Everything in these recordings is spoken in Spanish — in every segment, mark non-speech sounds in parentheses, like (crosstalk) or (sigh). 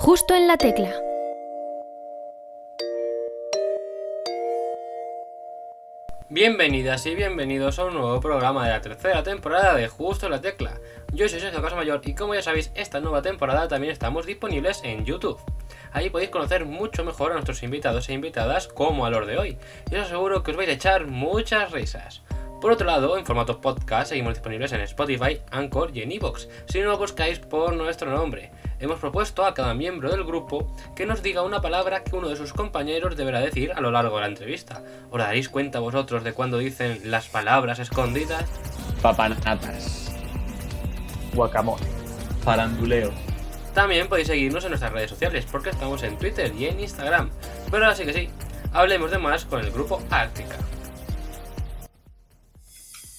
Justo en la tecla. Bienvenidas y bienvenidos a un nuevo programa de la tercera temporada de Justo en la Tecla. Yo soy Sergio Casamayor y como ya sabéis, esta nueva temporada también estamos disponibles en YouTube. Ahí podéis conocer mucho mejor a nuestros invitados e invitadas como a los de hoy. Y os aseguro que os vais a echar muchas risas. Por otro lado, en formato podcast seguimos disponibles en Spotify, Anchor y en Evox, si no lo buscáis por nuestro nombre. Hemos propuesto a cada miembro del grupo que nos diga una palabra que uno de sus compañeros deberá decir a lo largo de la entrevista. ¿Os daréis cuenta vosotros de cuando dicen las palabras escondidas? Papanatas. Guacamole. Faranduleo. También podéis seguirnos en nuestras redes sociales porque estamos en Twitter y en Instagram. Pero ahora sí que sí, hablemos de más con el grupo Ártica.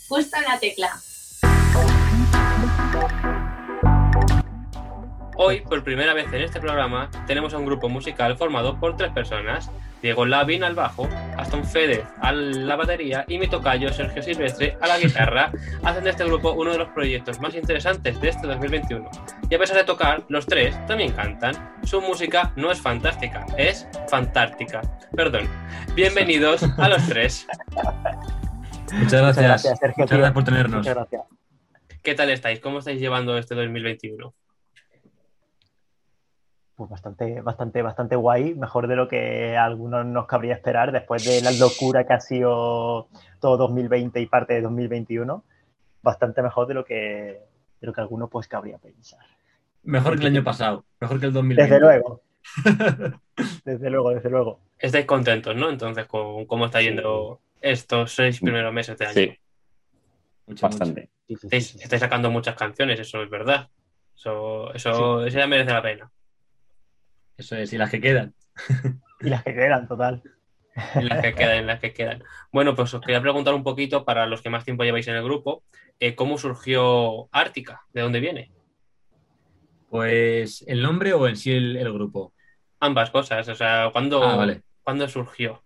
Justo en la tecla. Hoy, por primera vez en este programa, tenemos a un grupo musical formado por tres personas. Diego Lavin al bajo, Aston Fedez a la batería y mi tocayo Sergio Silvestre a la guitarra (laughs) hacen de este grupo uno de los proyectos más interesantes de este 2021. Y a pesar de tocar, los tres también cantan. Su música no es fantástica, es fantástica. Perdón. Bienvenidos a los tres. (laughs) Muchas gracias. gracias, Sergio, Muchas gracias por tenernos. Muchas gracias. ¿Qué tal estáis? ¿Cómo estáis llevando este 2021? Pues bastante, bastante, bastante guay, mejor de lo que a algunos nos cabría esperar después de la locura que ha sido todo 2020 y parte de 2021. Bastante mejor de lo que, de lo que algunos pues cabría pensar. Mejor que el año pasado. Mejor que el 2020. Desde luego. (laughs) Desde luego, desde luego. Estáis contentos, ¿no? Entonces, con cómo está yendo estos seis primeros meses de año. Sí, Mucho, bastante. Estáis sacando muchas canciones, eso es verdad. Eso, eso, eso ya merece la pena. Eso es, y las que quedan. Y las que quedan, total. En las que quedan, en las que quedan. Bueno, pues os quería preguntar un poquito, para los que más tiempo lleváis en el grupo, eh, ¿cómo surgió Ártica? ¿De dónde viene? Pues, ¿el nombre o en sí el, el grupo? Ambas cosas, o sea, ¿cuándo, Ah, vale. ¿cuándo surgió?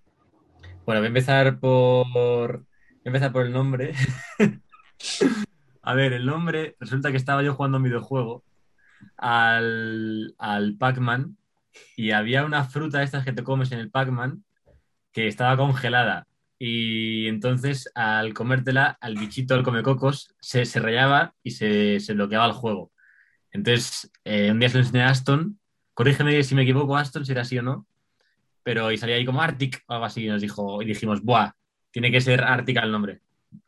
Bueno, voy a empezar por. Voy a empezar por el nombre. (laughs) a ver, el nombre. Resulta que estaba yo jugando un videojuego al, al Pac-Man y había una fruta de estas que te comes en el Pac-Man que estaba congelada. Y entonces, al comértela, al bichito, al comecocos, se, se rayaba y se, se bloqueaba el juego. Entonces, eh, un día se lo enseñé a Aston. Corrígeme si me equivoco, Aston, si era así o no pero y salía ahí como Arctic o algo así y nos dijo y dijimos buah tiene que ser Arctica el nombre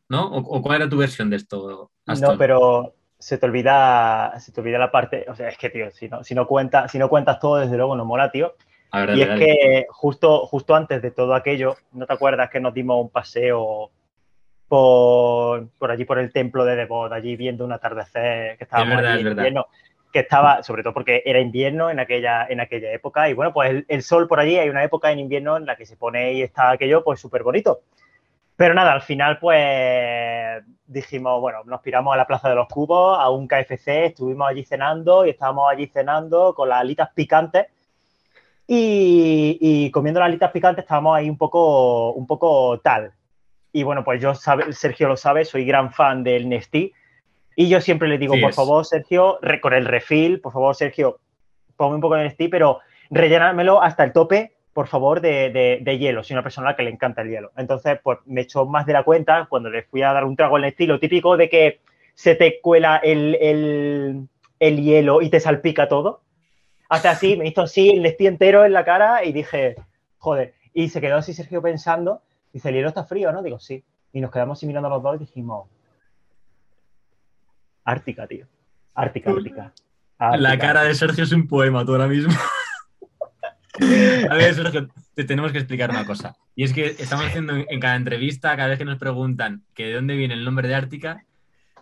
¿no? ¿O, o cuál era tu versión de esto Aston? No, pero se te olvida, se te olvida la parte, o sea, es que, tío, si no, si no, cuenta, si no cuentas todo, desde luego no mola, tío. A ver, Y dale, es dale. que justo, justo antes de todo aquello, ¿no te acuerdas que nos dimos un paseo por, por allí, por el templo de Devot, allí viendo un atardecer que estábamos Es es en verdad. invierno? Que estaba, sobre todo porque era invierno en aquella, en aquella época, y bueno, pues el, el sol por allí, hay una época en invierno en la que se pone y está aquello, pues súper bonito. Pero nada, al final, pues dijimos, bueno, nos piramos a la Plaza de los Cubos, a un KFC, estuvimos allí cenando y estábamos allí cenando con las alitas picantes. Y, y comiendo las alitas picantes estábamos ahí un poco, un poco tal. Y bueno, pues yo, sabe, Sergio lo sabe, soy gran fan del Nestí. Y yo siempre le digo, Sí por es. favor, Sergio, con el refil, por favor, Sergio, ponme un poco de Nestí, pero rellenármelo hasta el tope, por favor, de, de- de hielo. Soy una persona a la que le encanta el hielo. Entonces, pues me echó más de la cuenta cuando le fui a dar un trago al Nestí, lo típico de que se te cuela el, el- el hielo y te salpica todo. Hasta así, me hizo así el Nestí entero en la cara y dije, joder. Y se quedó así Sergio pensando, dice, el hielo está frío, ¿no? Digo, sí. Y nos quedamos así mirando los dos y dijimos, Ártica, tío. Ártica, Ártica. la Ártica. cara de Sergio es un poema tú ahora mismo a ver Sergio te tenemos que explicar una cosa y es que estamos haciendo en, cada entrevista cada vez que nos preguntan que de dónde viene el nombre de Ártica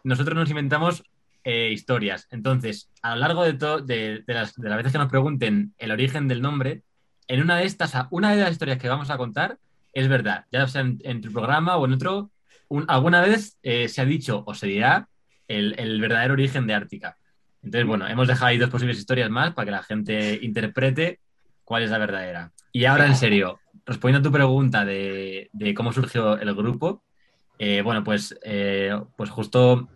nosotros nos inventamos eh, historias entonces a lo largo de, de, de las, de las veces que nos pregunten el origen del nombre en una de estas, una de las historias que vamos a contar es verdad, ya sea en, tu programa o en otro, un- alguna vez eh, se ha dicho o se dirá el, el verdadero origen de Ártica. Entonces, bueno, hemos dejado ahí dos posibles historias más para que la gente interprete cuál es la verdadera. Y ahora, en serio, respondiendo a tu pregunta de, de cómo surgió el grupo, eh, bueno, pues, eh, pues justo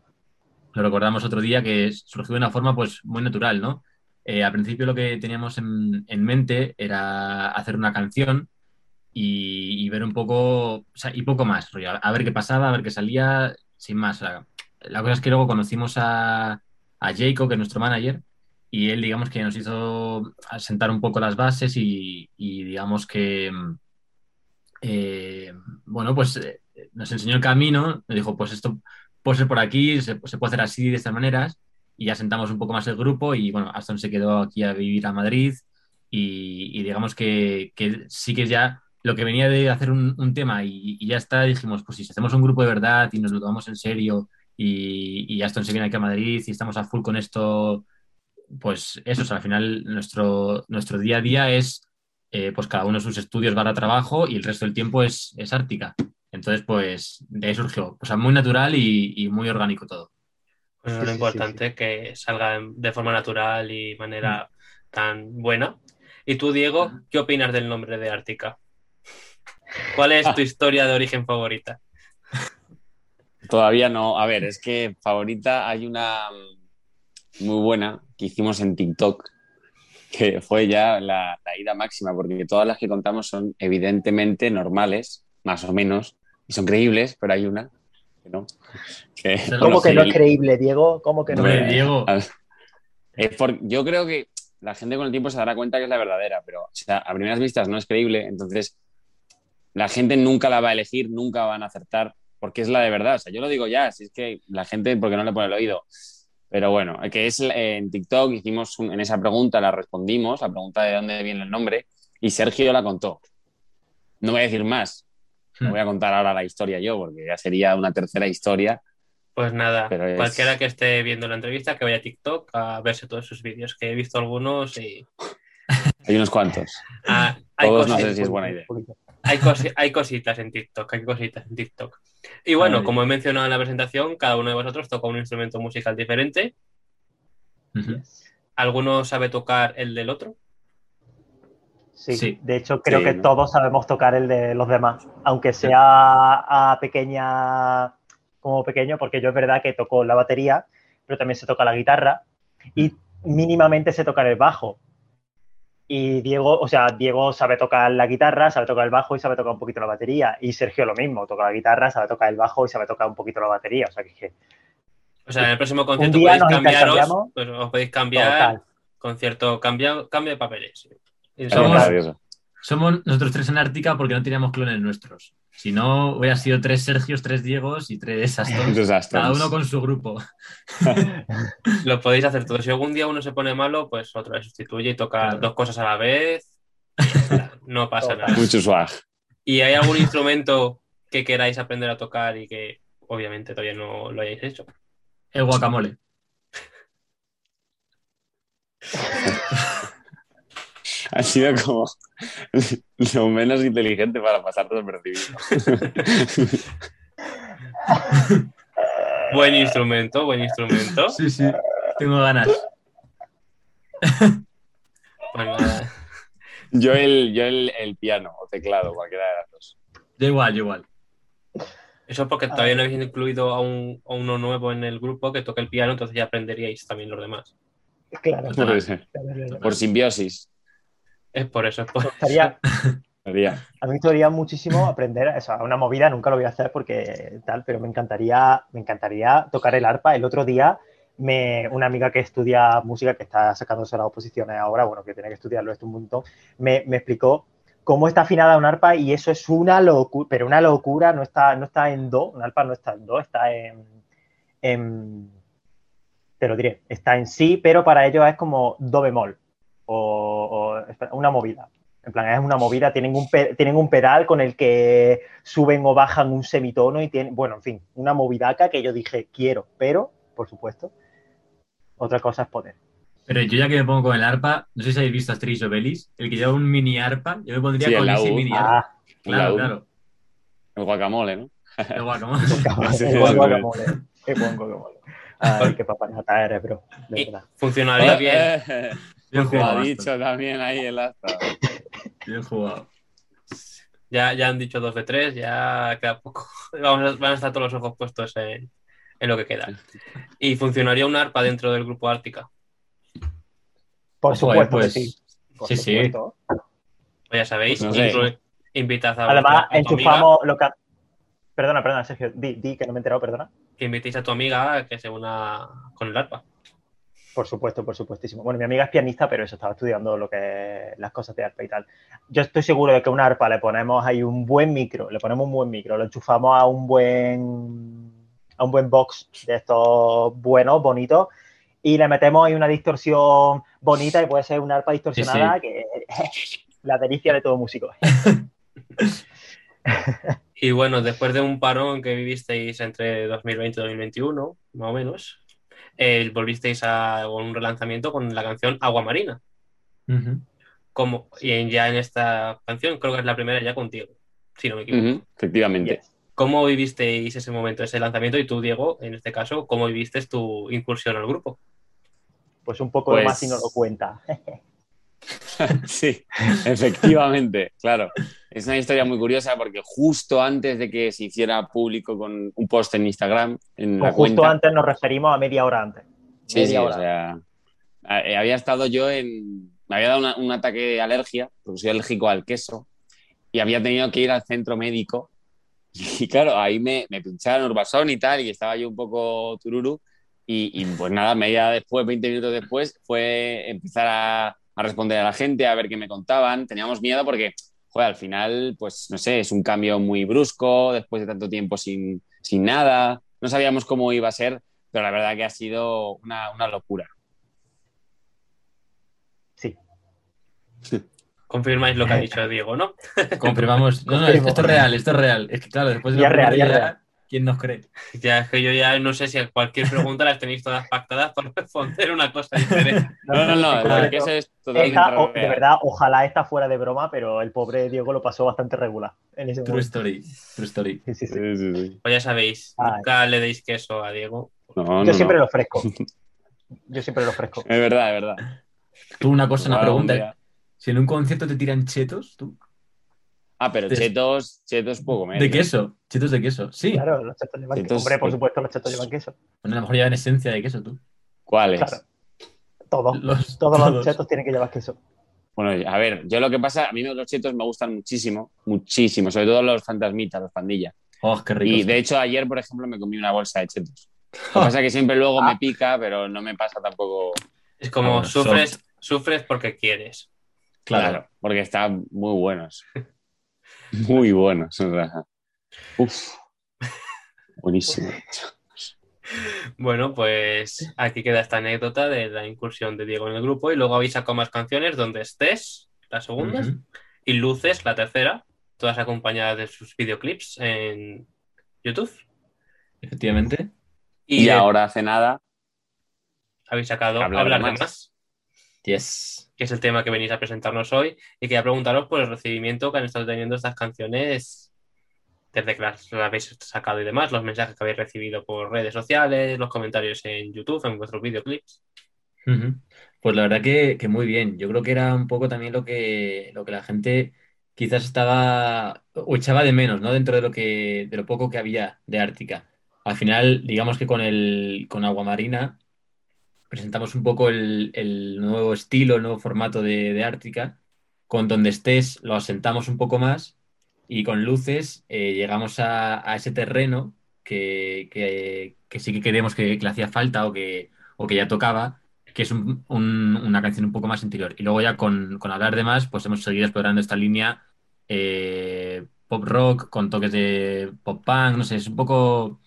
lo recordamos otro día que surgió de una forma pues muy natural, ¿no? eh, al principio lo que teníamos en, en mente era hacer una canción y, y ver un poco, o sea, y poco más, rollo, a, ver qué pasaba, a ver qué salía, sin más. o sea, la cosa es que luego conocimos a, a Jacob, que es nuestro manager, y él, digamos, que nos hizo sentar un poco las bases y, digamos que, eh, bueno, pues eh, nos enseñó el camino, nos dijo, pues esto puede ser por aquí, se, puede hacer así, de estas maneras, y ya sentamos un poco más el grupo y, bueno, Aston se quedó aquí a vivir a Madrid y, digamos que, sí que ya lo que venía de hacer un, tema y, y ya está, dijimos, pues si hacemos un grupo de verdad y nos lo tomamos en serio y, y Aston se viene aquí a Madrid y estamos a full con esto, pues eso, o sea, al final nuestro, nuestro día a día es, eh, pues cada uno sus estudios va a trabajo y el resto del tiempo es, es Ártica. Entonces, pues de ahí surgió, o sea, muy natural y, y muy orgánico todo. Pues Sí, lo sí, sí, importante que salga de forma natural y manera tan buena. ¿Y tú, Diego, qué opinas del nombre de Ártica? ¿Cuál es tu (laughs) historia de origen favorita? Todavía no. A ver, es que favorita hay una mm, muy buena que hicimos en TikTok, que fue ya la, la ida máxima, porque todas las que contamos son evidentemente normales, más o menos, y son creíbles, pero hay una que no. Que, (laughs) ¿Cómo que no es creíble, Diego? ¿Cómo que no? Diego, Es por- yo creo que la gente con el tiempo se dará cuenta que es la verdadera, pero o sea, a primeras vistas no es creíble, entonces la gente nunca la va a elegir, nunca van a acertar, porque es la de verdad. O sea, yo lo digo ya, si es que la gente, porque no le pone el oído. Pero bueno, que es en TikTok, hicimos un- en esa pregunta, la respondimos, la pregunta de dónde viene el nombre, y Sergio la contó. No voy a decir más, no Hmm. voy a contar ahora la historia yo, porque ya sería una tercera historia. Pues nada, Pero es- cualquiera que esté viendo la entrevista, que vaya a TikTok a verse todos sus vídeos, que he visto algunos y (laughs) Hay unos cuantos. ah, hay, Todos no sé si es buena idea. Hay, cosi- hay cositas en TikTok, hay cositas en TikTok. Y bueno, Ay. como he mencionado en la presentación, cada uno de vosotros toca un instrumento musical diferente. ¿Alguno sabe tocar el del otro? Sí. Sí. de hecho creo Sí, que ¿no? todos sabemos tocar el de los demás, aunque sea a pequeña, como pequeño, porque yo es verdad que toco la batería, pero también se toca la guitarra y mínimamente sé tocar el bajo. Y Diego, o sea, Diego sabe tocar la guitarra, sabe tocar el bajo y sabe tocar un poquito la batería. Y Sergio lo mismo, toca la guitarra, sabe tocar el bajo y sabe tocar un poquito la batería. O sea, que, O sea, en el próximo concierto podéis cambiaros, pues os podéis cambiar total. concierto, cambia, cambio de papeles. Somos-. Somos nosotros tres en Ártica porque no teníamos clones nuestros. Si no, hubiera sido tres Sergios, tres Diegos y tres (laughs) Astons. Cada uno con su grupo. (laughs) Lo podéis hacer todo. Si algún día uno se pone malo, pues otro le sustituye y toca Claro. dos cosas a la vez. No pasa nada. Mucho swag. ¿Y hay algún instrumento que queráis aprender a tocar y que obviamente todavía no lo hayáis hecho? El guacamole. (laughs) Ha sido como lo menos inteligente para pasar desapercibido. Buen instrumento, buen instrumento. Sí, sí. Tengo ganas. Yo el, yo el, el piano o teclado, cualquiera de las dos. Yo igual, yo igual. Eso es porque todavía no habéis incluido a, un- a uno nuevo en el grupo que toque el piano, entonces ya aprenderíais también los demás. Claro. Por simbiosis. Es por eso, es por Sería. (laughs) A mí me gustaría muchísimo aprender eso, una movida, nunca lo voy a hacer porque tal, pero me encantaría, me encantaría tocar el arpa. El otro día, me, una amiga que estudia música, que está sacándose las oposiciones ahora, bueno, que tiene que estudiarlo esto un montón, me, me explicó cómo está afinada un arpa y eso es una locura, pero una locura, no está, no está en do, un arpa no está en do, está en, en- te lo diré, está en sí, pero para ellos es como do bemol o, una movida. En plan, es una movida, tienen un, tienen un pedal con el que suben o bajan un semitono y tienen, bueno, en fin, una movidaca que yo dije, quiero, pero, por supuesto, otra cosa es poder. Pero yo ya que me pongo con el arpa, no sé si habéis visto Asterix Obelix, el que lleva un mini arpa, yo me pondría Sí, el con ese mini arpa. Ah, Claro, La- claro. El guacamole, ¿no? El guacamole. (laughs) El guacamole. Qué buen guacamole. Ay, qué papanata eres, bro. De verdad. funcionaría bien. Eh, Bien jugado. ha dicho también ahí el asta. Bien jugado. Ya, ya han dicho dos de tres, ya queda poco. (laughs) Vamos a- van a estar todos los ojos puestos en, en lo que queda. Y funcionaría un arpa dentro del grupo Ártica. Por Ojo, supuesto pues, que sí. Por sí. Pues ya sabéis, Pues no sé. invitad a, Además, a enchufamos lo que... Perdona, perdona, Sergio. Di, di que no me he enterado, perdona. que invitéis a tu amiga a que se una con el arpa. Por supuesto, por supuestísimo. Bueno, mi amiga es pianista, pero eso estaba estudiando lo que las cosas de arpa y tal. Yo estoy seguro de que a una arpa le ponemos ahí un buen micro, le ponemos un buen micro, lo enchufamos a un buen a un buen box de estos buenos, bonitos, y le metemos ahí una distorsión bonita y puede ser una arpa distorsionada que la delicia de todo músico. (laughs) Y bueno, después de un parón que vivisteis entre 2020 y 2021, más o menos, eh, volvisteis a un relanzamiento con la canción Agua Marina. Como, y en- ya en esta canción, creo que es la primera ya contigo, si no me equivoco. Efectivamente. ¿Cómo vivisteis ese momento, ese lanzamiento? Y tú, Diego, en este caso, ¿cómo viviste tu incursión al grupo? Pues un poco Pues- de más si no lo cuenta. (laughs) Sí, efectivamente, claro. Es una historia muy curiosa porque justo antes de que se hiciera público con un post en Instagram, en la justo cuenta, antes nos referimos a media hora antes. Sí, Media sí, o hora. sea, a- eh, había estado yo en... Me había dado una- un ataque de alergia, porque soy alérgico al queso, y había tenido que ir al centro médico. (laughs) Y claro, ahí me, me pincharon Urbasón y tal, y estaba yo un poco tururu. Y, y, pues nada, media después, 20 minutos después, fue empezar a, a responder a la gente, a ver qué me contaban. Teníamos miedo porque, joder, al final, pues no sé, es un cambio muy brusco, después de tanto tiempo sin, sin nada. No sabíamos cómo iba a ser, pero la verdad que ha sido una, una locura. Sí. Confirmáis lo que ha (laughs) dicho Diego, ¿no? Confirmamos. No, no, esto es real, esto es real. Es que claro, después de Ya la es real, ya, real. ¿Quién nos cree? Ya es que yo ya no sé si a cualquier pregunta las tenéis todas pactadas por responder una cosa diferente. (laughs) No, no, no, que eso es totalmente Esta, o- de verdad, ojalá esta fuera de broma, pero el pobre Diego lo pasó bastante regular en ese True momento. story. True story. Sí, sí, sí. Sí, sí, sí. Pues ya sabéis, Ay. nunca le deis queso a Diego. No, Yo siempre no. lo ofrezco. (laughs) Yo siempre lo ofrezco. Es verdad, es verdad. Tú, una cosa, una pregunta. Si en un concierto te tiran chetos, ¿tú? Ah, pero De- chetos, chetos puedo comer. ¿De ¿no? queso? Chetos de queso. Sí. Claro, los chetos llevan queso. Hombre, por pues- supuesto, los chetos llevan queso. Bueno, a lo mejor llevan esencia de queso, tú. ¿Cuáles? Claro. Todos. Los- Todos los chetos tienen que llevar queso. Bueno, a ver, yo lo que pasa, a mí los chetos me gustan muchísimo, muchísimo, sobre todo los fantasmitas, los pandillas. Oh, qué rico. Y de hecho ayer, por ejemplo, me comí una bolsa de chetos. Lo que pasa es que siempre luego me pica, pero no me pasa tampoco. Es como Ah, sufres, sufres porque quieres. Claro. Claro, porque están muy buenos. (laughs) Muy buenos. (laughs) Uf. Buenísimo. Bueno, pues aquí queda esta anécdota de la incursión de Diego en el grupo y luego habéis sacado más canciones donde estés, la segunda, y Luces, la tercera, todas acompañadas de sus videoclips en YouTube. Efectivamente. Y, ahora hace nada. habéis sacado Hablar de más. más, Yes. Que es el tema que venís a presentarnos hoy, y quería preguntaros por el recibimiento que han estado teniendo estas canciones desde que las, las habéis sacado y demás, los mensajes que habéis recibido por redes sociales, los comentarios en YouTube, en vuestros videoclips. Pues la verdad que, que muy bien. Yo creo que era un poco también lo que, lo que la gente quizás estaba o echaba de menos, ¿no? Dentro de lo que, de lo poco que había de Ártica. Al final, digamos que con el, con Aguamarina presentamos un poco el, nuevo estilo, el nuevo formato de, Ártica. Con donde estés lo asentamos un poco más y con luces eh, llegamos a, ese terreno que, sí que creemos que, le hacía falta o que, ya tocaba, que es un- un- una canción un poco más interior. Y luego ya con, con hablar de más, pues hemos seguido explorando esta línea eh, pop rock con toques de pop punk, no sé, es un poco...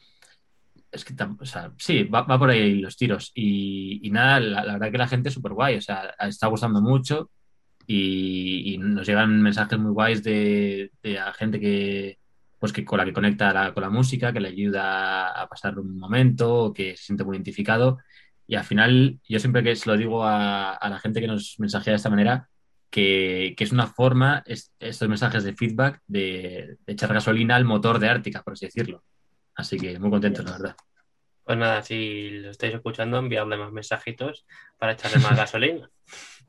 Es que, o sea, sí, va, por ahí los tiros. Y, y nada, la, la verdad que la gente es súper guay, o sea, está gustando mucho y, nos llegan mensajes muy guays de, de gente que, pues que con la que conecta con la música, que le ayuda a pasar un momento, que se siente muy identificado. Y al final, yo siempre que se lo digo a, a la gente que nos mensajea de esta manera, que, que es una forma, es- estos mensajes de feedback, de, de echar gasolina al motor de Ártica, por así decirlo. Así que muy contentos, la verdad. Pues nada, si lo estáis escuchando, enviadle más mensajitos para echarle más gasolina.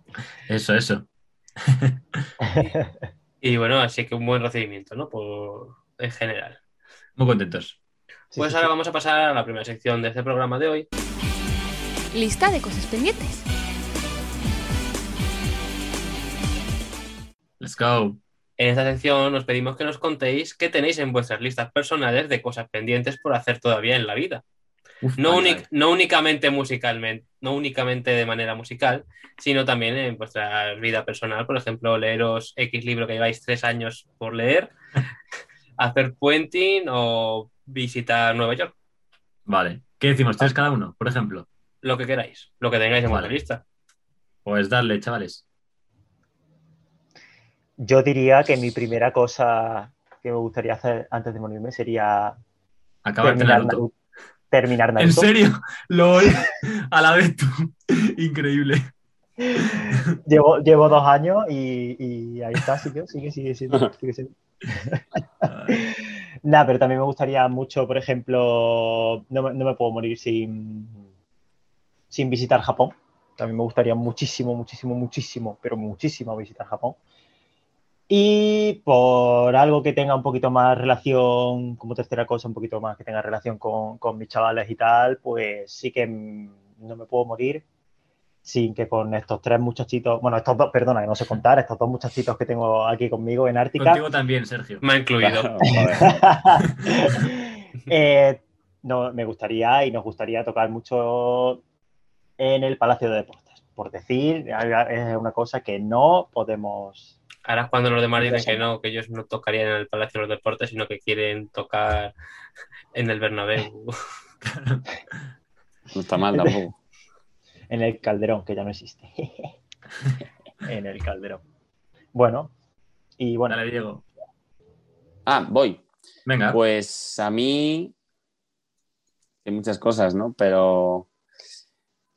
(laughs) Eso, eso. (laughs) y, bueno, así que un buen recibimiento, ¿no? Por, en general. Muy contentos. Pues ahora vamos a pasar a la primera sección de este programa de hoy. Lista de cosas pendientes. Let's go. En esta sección os pedimos que nos contéis qué tenéis en vuestras listas personales de cosas pendientes por hacer todavía en la vida. Uf, No, únicamente musicalmente, no únicamente de manera musical, sino también en vuestra vida personal. Por ejemplo, leeros X libro que lleváis tres años por leer, (laughs) hacer puenting o visitar Nueva York. Vale. ¿Qué decimos? ¿Tres cada uno, por ejemplo? Lo que queráis, lo que tengáis en Vale. vuestra lista. Pues darle, chavales. Yo diría que mi primera cosa que me gustaría hacer antes de morirme sería Acabarte terminar Naruto. Naruto. Terminar ¿En Naruto. serio? LOL. (laughs) A la vez tú. Increíble. Llevo, llevo dos años y, y ahí está, sigue, sigue, sigue, sigue, sigue siendo. (laughs) Nada, pero también me gustaría mucho, por ejemplo, no, me- no me puedo morir sin, sin visitar Japón. También me gustaría muchísimo, muchísimo, muchísimo, pero muchísimo visitar Japón. Y por algo que tenga un poquito más relación, como tercera cosa, un poquito más que tenga relación con, con mis chavales y tal, pues sí que mm, no me puedo morir sin que con estos tres muchachitos, bueno, estos dos, perdona, que no sé contar, estos dos muchachitos que tengo aquí conmigo en Ártica, Contigo también, Sergio. Me ha incluido. Claro. (laughs) Eh, no, me gustaría y nos gustaría tocar mucho en el Palacio de Deportes. Por decir, es una cosa que no podemos. Ahora es cuando los demás dicen que no, que ellos no tocarían en el Palacio de los Deportes, sino que quieren tocar en el Bernabéu. (laughs) No está mal tampoco. En el Calderón, que ya no existe. (laughs) en el Calderón. Bueno, y bueno, Dale, Diego. Ah, voy. Venga. Pues a mí hay muchas cosas, ¿no? Pero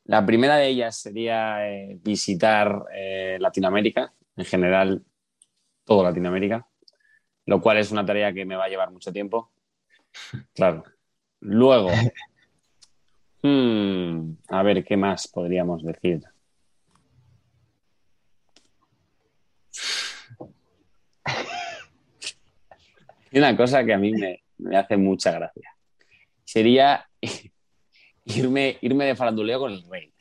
la primera de ellas sería eh, visitar eh, Latinoamérica, en general todo Latinoamérica, lo cual es una tarea que me va a llevar mucho tiempo. (laughs) Claro. Luego, hmm, a ver, ¿qué más podríamos decir? Una cosa que a mí me, me hace mucha gracia. Sería (laughs) irme, irme de faranduleo con el rey.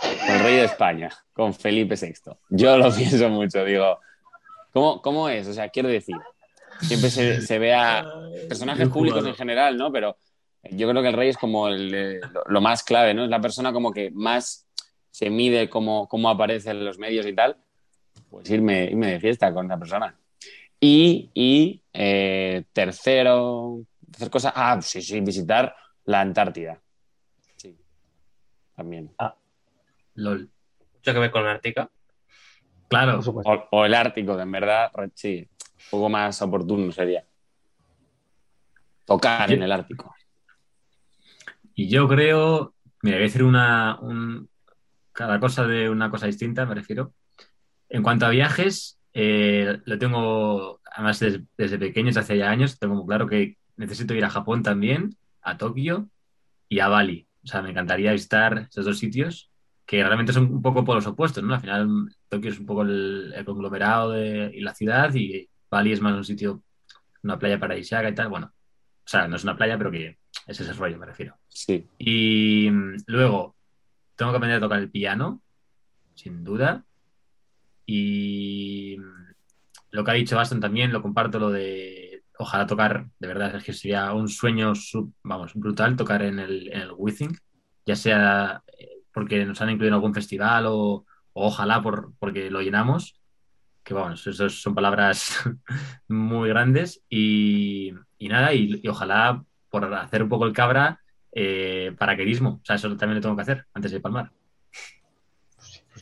Con el rey de España, con Felipe VI. Yo lo (laughs) pienso mucho, digo, ¿cómo, cómo es? O sea, quiero decir, siempre se, se ve a (laughs) personajes públicos en general, ¿no? Pero yo creo que el rey es como el, eh, lo, lo más clave, ¿no? Es la persona como que más se mide cómo, cómo aparece en los medios y tal. Pues irme, irme de fiesta con esa persona. Y, y eh, tercero, tercer cosa, ah, sí, sí, visitar la Antártida. Sí, también. LOL. Mucho que ver con Ártica. Claro. por supuesto. O, o el Ártico, que en verdad, sí, un poco más oportuno sería. Tocar en el Ártico. Y yo creo, mira, voy a decir una, un- cada cosa de una cosa distinta, me refiero. En cuanto a viajes, eh, lo tengo, además desde, desde pequeño, desde hace ya años, tengo muy claro que necesito ir a Japón también, a Tokio y a Bali. O sea, me encantaría visitar esos dos sitios que realmente son un poco polos opuestos, ¿no? Al final, Tokio es un poco el, el conglomerado de, y la ciudad y Bali es más un sitio, una playa paradisíaca y tal. Bueno, o sea, no es una playa, pero que es ese rollo, me refiero. Sí. Y mm, luego, tengo que aprender a tocar el piano, sin duda. Y mm, lo que ha dicho Aston también, lo comparto, lo de ojalá tocar, de verdad, es que sería un sueño, sub- vamos, brutal tocar en el, en el Withing, ya sea eh, porque nos han incluido en algún festival o, o ojalá por, porque lo llenamos, que vamos, eso son palabras (laughs) muy grandes y, y nada, y, y ojalá por hacer un poco el cabra, eh, paraquedismo. O sea, eso también lo tengo que hacer antes de palmar.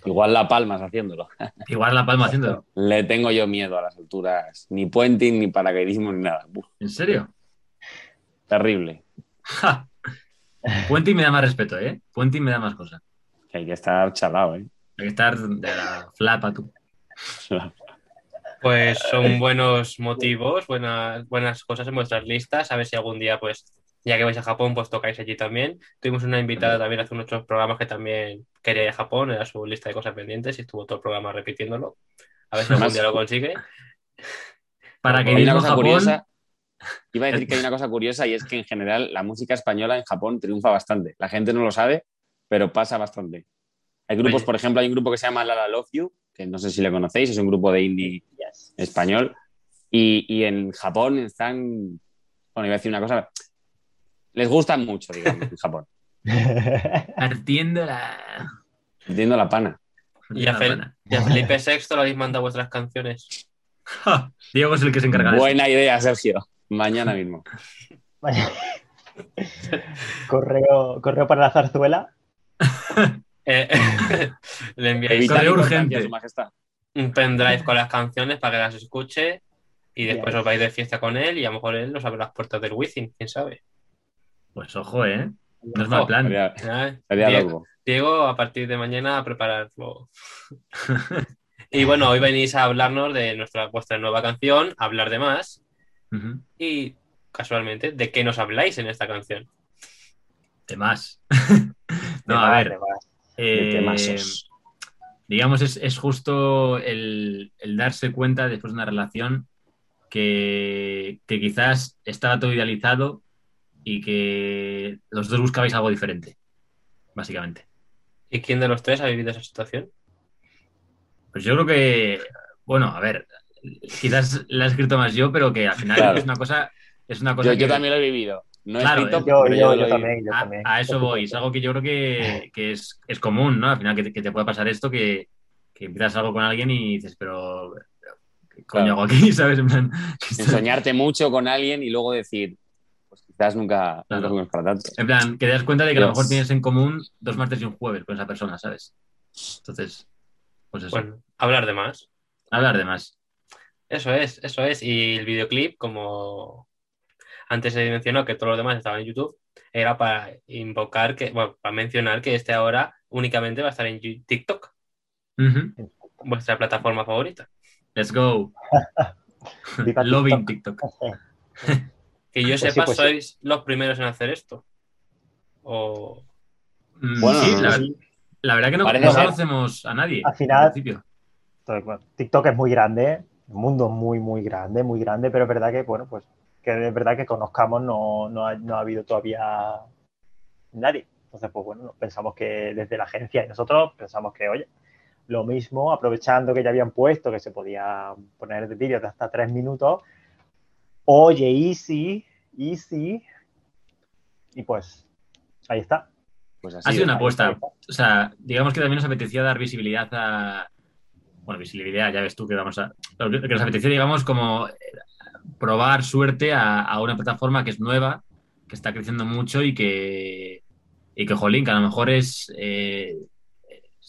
Igual La Palmas haciéndolo. Igual la palma haciéndolo. (laughs) Le tengo yo miedo a las alturas. Ni puenting, ni paracaidismo, ni nada. Uf, ¿En serio? terrible. ¡Ja! Puente me da más respeto, ¿eh? Puente me da más cosas. Que hay que estar chalado, ¿eh? Hay que estar de la flapa tú. Pues son buenos motivos, buenas, buenas cosas en vuestras listas. A ver si algún día, pues, ya que vais a Japón, pues tocáis allí también. Tuvimos una invitada también hace unos programas que también quería ir a Japón, era su lista de cosas pendientes y estuvo todo el programa repitiéndolo. A ver si algún día lo consigue. Una Paraquedismo cosa Japón. curiosa. Iba a decir que hay una cosa curiosa y es que en general la música española en Japón triunfa bastante. La gente no lo sabe, pero pasa bastante. Hay grupos, Oye. por ejemplo, hay un grupo que se llama La La Love You, que no sé si le conocéis, es un grupo de indie japonés. español. Y, y en Japón están, bueno, iba a decir una cosa, les gustan mucho, digamos, en Japón. (laughs) Partiendo la. Entiendo la pana. Y a, Fel- y a Felipe VI le habéis mandado vuestras canciones. Diego es el que se encarga de Buena idea, Sergio. Mañana mismo. (laughs) Correo, correo para la zarzuela. (laughs) Eh, (laughs) le enviáis Correo. Su Majestad. un pendrive con las canciones para que las escuche y después os vais de fiesta con él y a lo mejor él os abre las puertas del Wizzing, quién sabe. Pues ojo, ¿eh? No es mal plan. Sería, sería Diego, loco. Diego, a partir de mañana a prepararlo. y bueno, hoy venís a hablarnos de nuestra vuestra nueva canción, hablar de más Y casualmente, ¿de qué nos habláis en esta canción? (laughs) De más. De no, a más, ver. de más. De eh, temazos. digamos, es, es justo el, el darse cuenta después de una relación que, que quizás estaba todo idealizado y que los dos buscabais algo diferente, básicamente. ¿Y quién de los tres ha vivido esa situación? Pues yo creo que, bueno, a ver, quizás la he escrito más yo, pero que al final Claro. es una cosa, es una cosa Yo, también lo he vivido. No he Claro, escrito. Yo, pero yo, también, yo a, también. a eso voy, es algo que yo creo que, (laughs) que es, es común, ¿no? Al final que te, que te puede pasar esto, que, que empiezas algo con alguien y dices, pero, pero, ¿qué coño Claro. hago aquí? (laughs) ¿Sabes? En plan, En soñarte mucho con alguien y luego decir, pues quizás nunca, Claro. nunca para tanto. en plan, que te das cuenta de que a lo mejor tienes en común dos martes y un jueves con esa persona, ¿sabes? Entonces, pues eso, Bueno, hablar de más. hablar de más. Eso es, eso es. Y el videoclip, como antes se mencionó que todos los demás estaban en YouTube, era para invocar que, bueno, para mencionar que este ahora únicamente va a estar en TikTok, vuestra plataforma favorita. Let's go. (laughs) Loving TikTok. (laughs) Que yo Pues sí, sepa, pues sí. sois los primeros en hacer esto. O Mm, Bueno, sí, la, verdad que no, conocemos a nadie. Al final- TikTok es muy grande, el mundo es muy, muy grande, muy grande, pero es verdad que, bueno, pues, que es verdad que conozcamos no, no, ha, no ha habido todavía nadie. Entonces, pues bueno, pensamos que desde la agencia y nosotros pensamos que, oye, lo mismo, aprovechando que ya habían puesto que se podía poner vídeos de hasta tres minutos, oye, easy, easy, y pues, ahí está. Pues así Ha sido es. una apuesta. O sea, digamos que también nos apetecía dar visibilidad a. Bueno, visibilidad, ya ves tú que vamos a. Lo que nos apetecía, digamos, como eh, probar suerte a, a una plataforma que es nueva, que está creciendo mucho y que. Y que, jolín, que a lo mejor es. eh,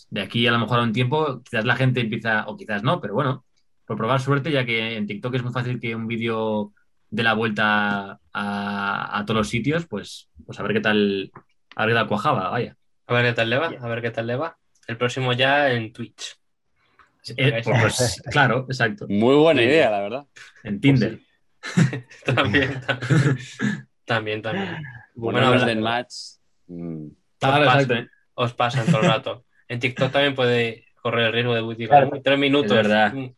de aquí a lo mejor a un tiempo, quizás la gente empieza, o quizás no, pero bueno, por probar suerte, ya que en TikTok es muy fácil que un vídeo dé la vuelta a, a todos los sitios, pues, pues a ver qué tal. A ver qué tal cuajaba, vaya. a ver qué tal le va, a ver qué tal le va. El próximo ya en Twitch. Eh, pues, pues, (laughs) claro, exacto. Muy buena idea, la verdad. En Tinder. También, (laughs) también. También, también. Bueno, Bueno, del match. mm, Claro, Os exacto. pasan, os pasan todo el rato. En TikTok también puede correr el riesgo de Claro. "Uy, tres minutos. Es verdad. Mm.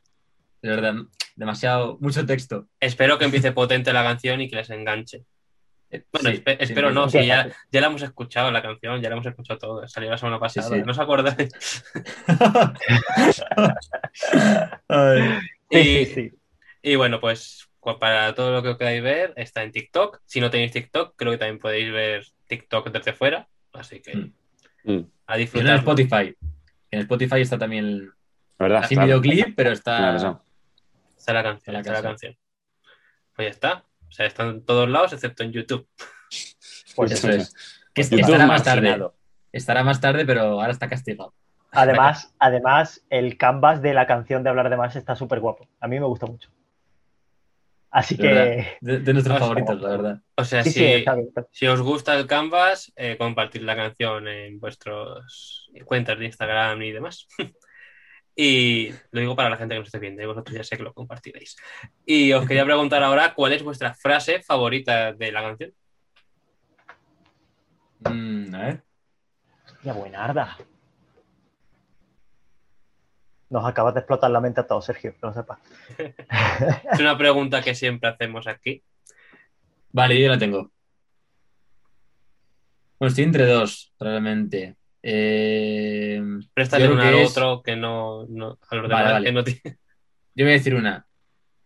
De verdad, demasiado, mucho texto. Espero que empiece potente la canción y que les enganche. Bueno, Sí, espero no, ya, ya la hemos escuchado la canción, ya la hemos escuchado todo. Salió la semana pasada, sí. ¿no os acordáis? (laughs) Ay. (laughs) Y, Sí, sí, sí. y bueno, pues para todo lo que queráis ver, está en TikTok. Si no tenéis TikTok, creo que también podéis ver TikTok desde fuera. Así que Mm. mm, a Y en disfrutar. Spotify. En Spotify está también la verdad. sin videoclip, pero está. Claro. Está la canción, está la canción. canción. Pues ya está. O sea, está en todos lados excepto en YouTube. (laughs) Pues Eso es. Que YouTube estará más tarde. Estará más tarde, pero ahora está castigado. Además, (laughs) además, el canvas de la canción de Hablar de Más está súper guapo. A mí me gusta mucho. Así De que. verdad. (laughs) De, de nuestros favoritos, la verdad. O sea, Sí, si, sí, está bien. está bien. si os gusta el Canvas, eh, compartid la canción en vuestras cuentas de Instagram y demás. Y lo digo para la gente que nos esté viendo, y vosotros ya sé que lo compartiréis. Y os quería preguntar ahora cuál es vuestra frase favorita de la canción. Mm, a ver. Ya buenarda. Nos acabas de explotar la mente a todos, Sergio, que lo sepas. (laughs) Es una pregunta que siempre hacemos aquí. Vale, yo la tengo. Bueno, estoy entre dos, realmente. Eh, Préstale una al es- otro que no, no a los Vale, demás vale. que no tiene. (laughs) yo voy a decir una.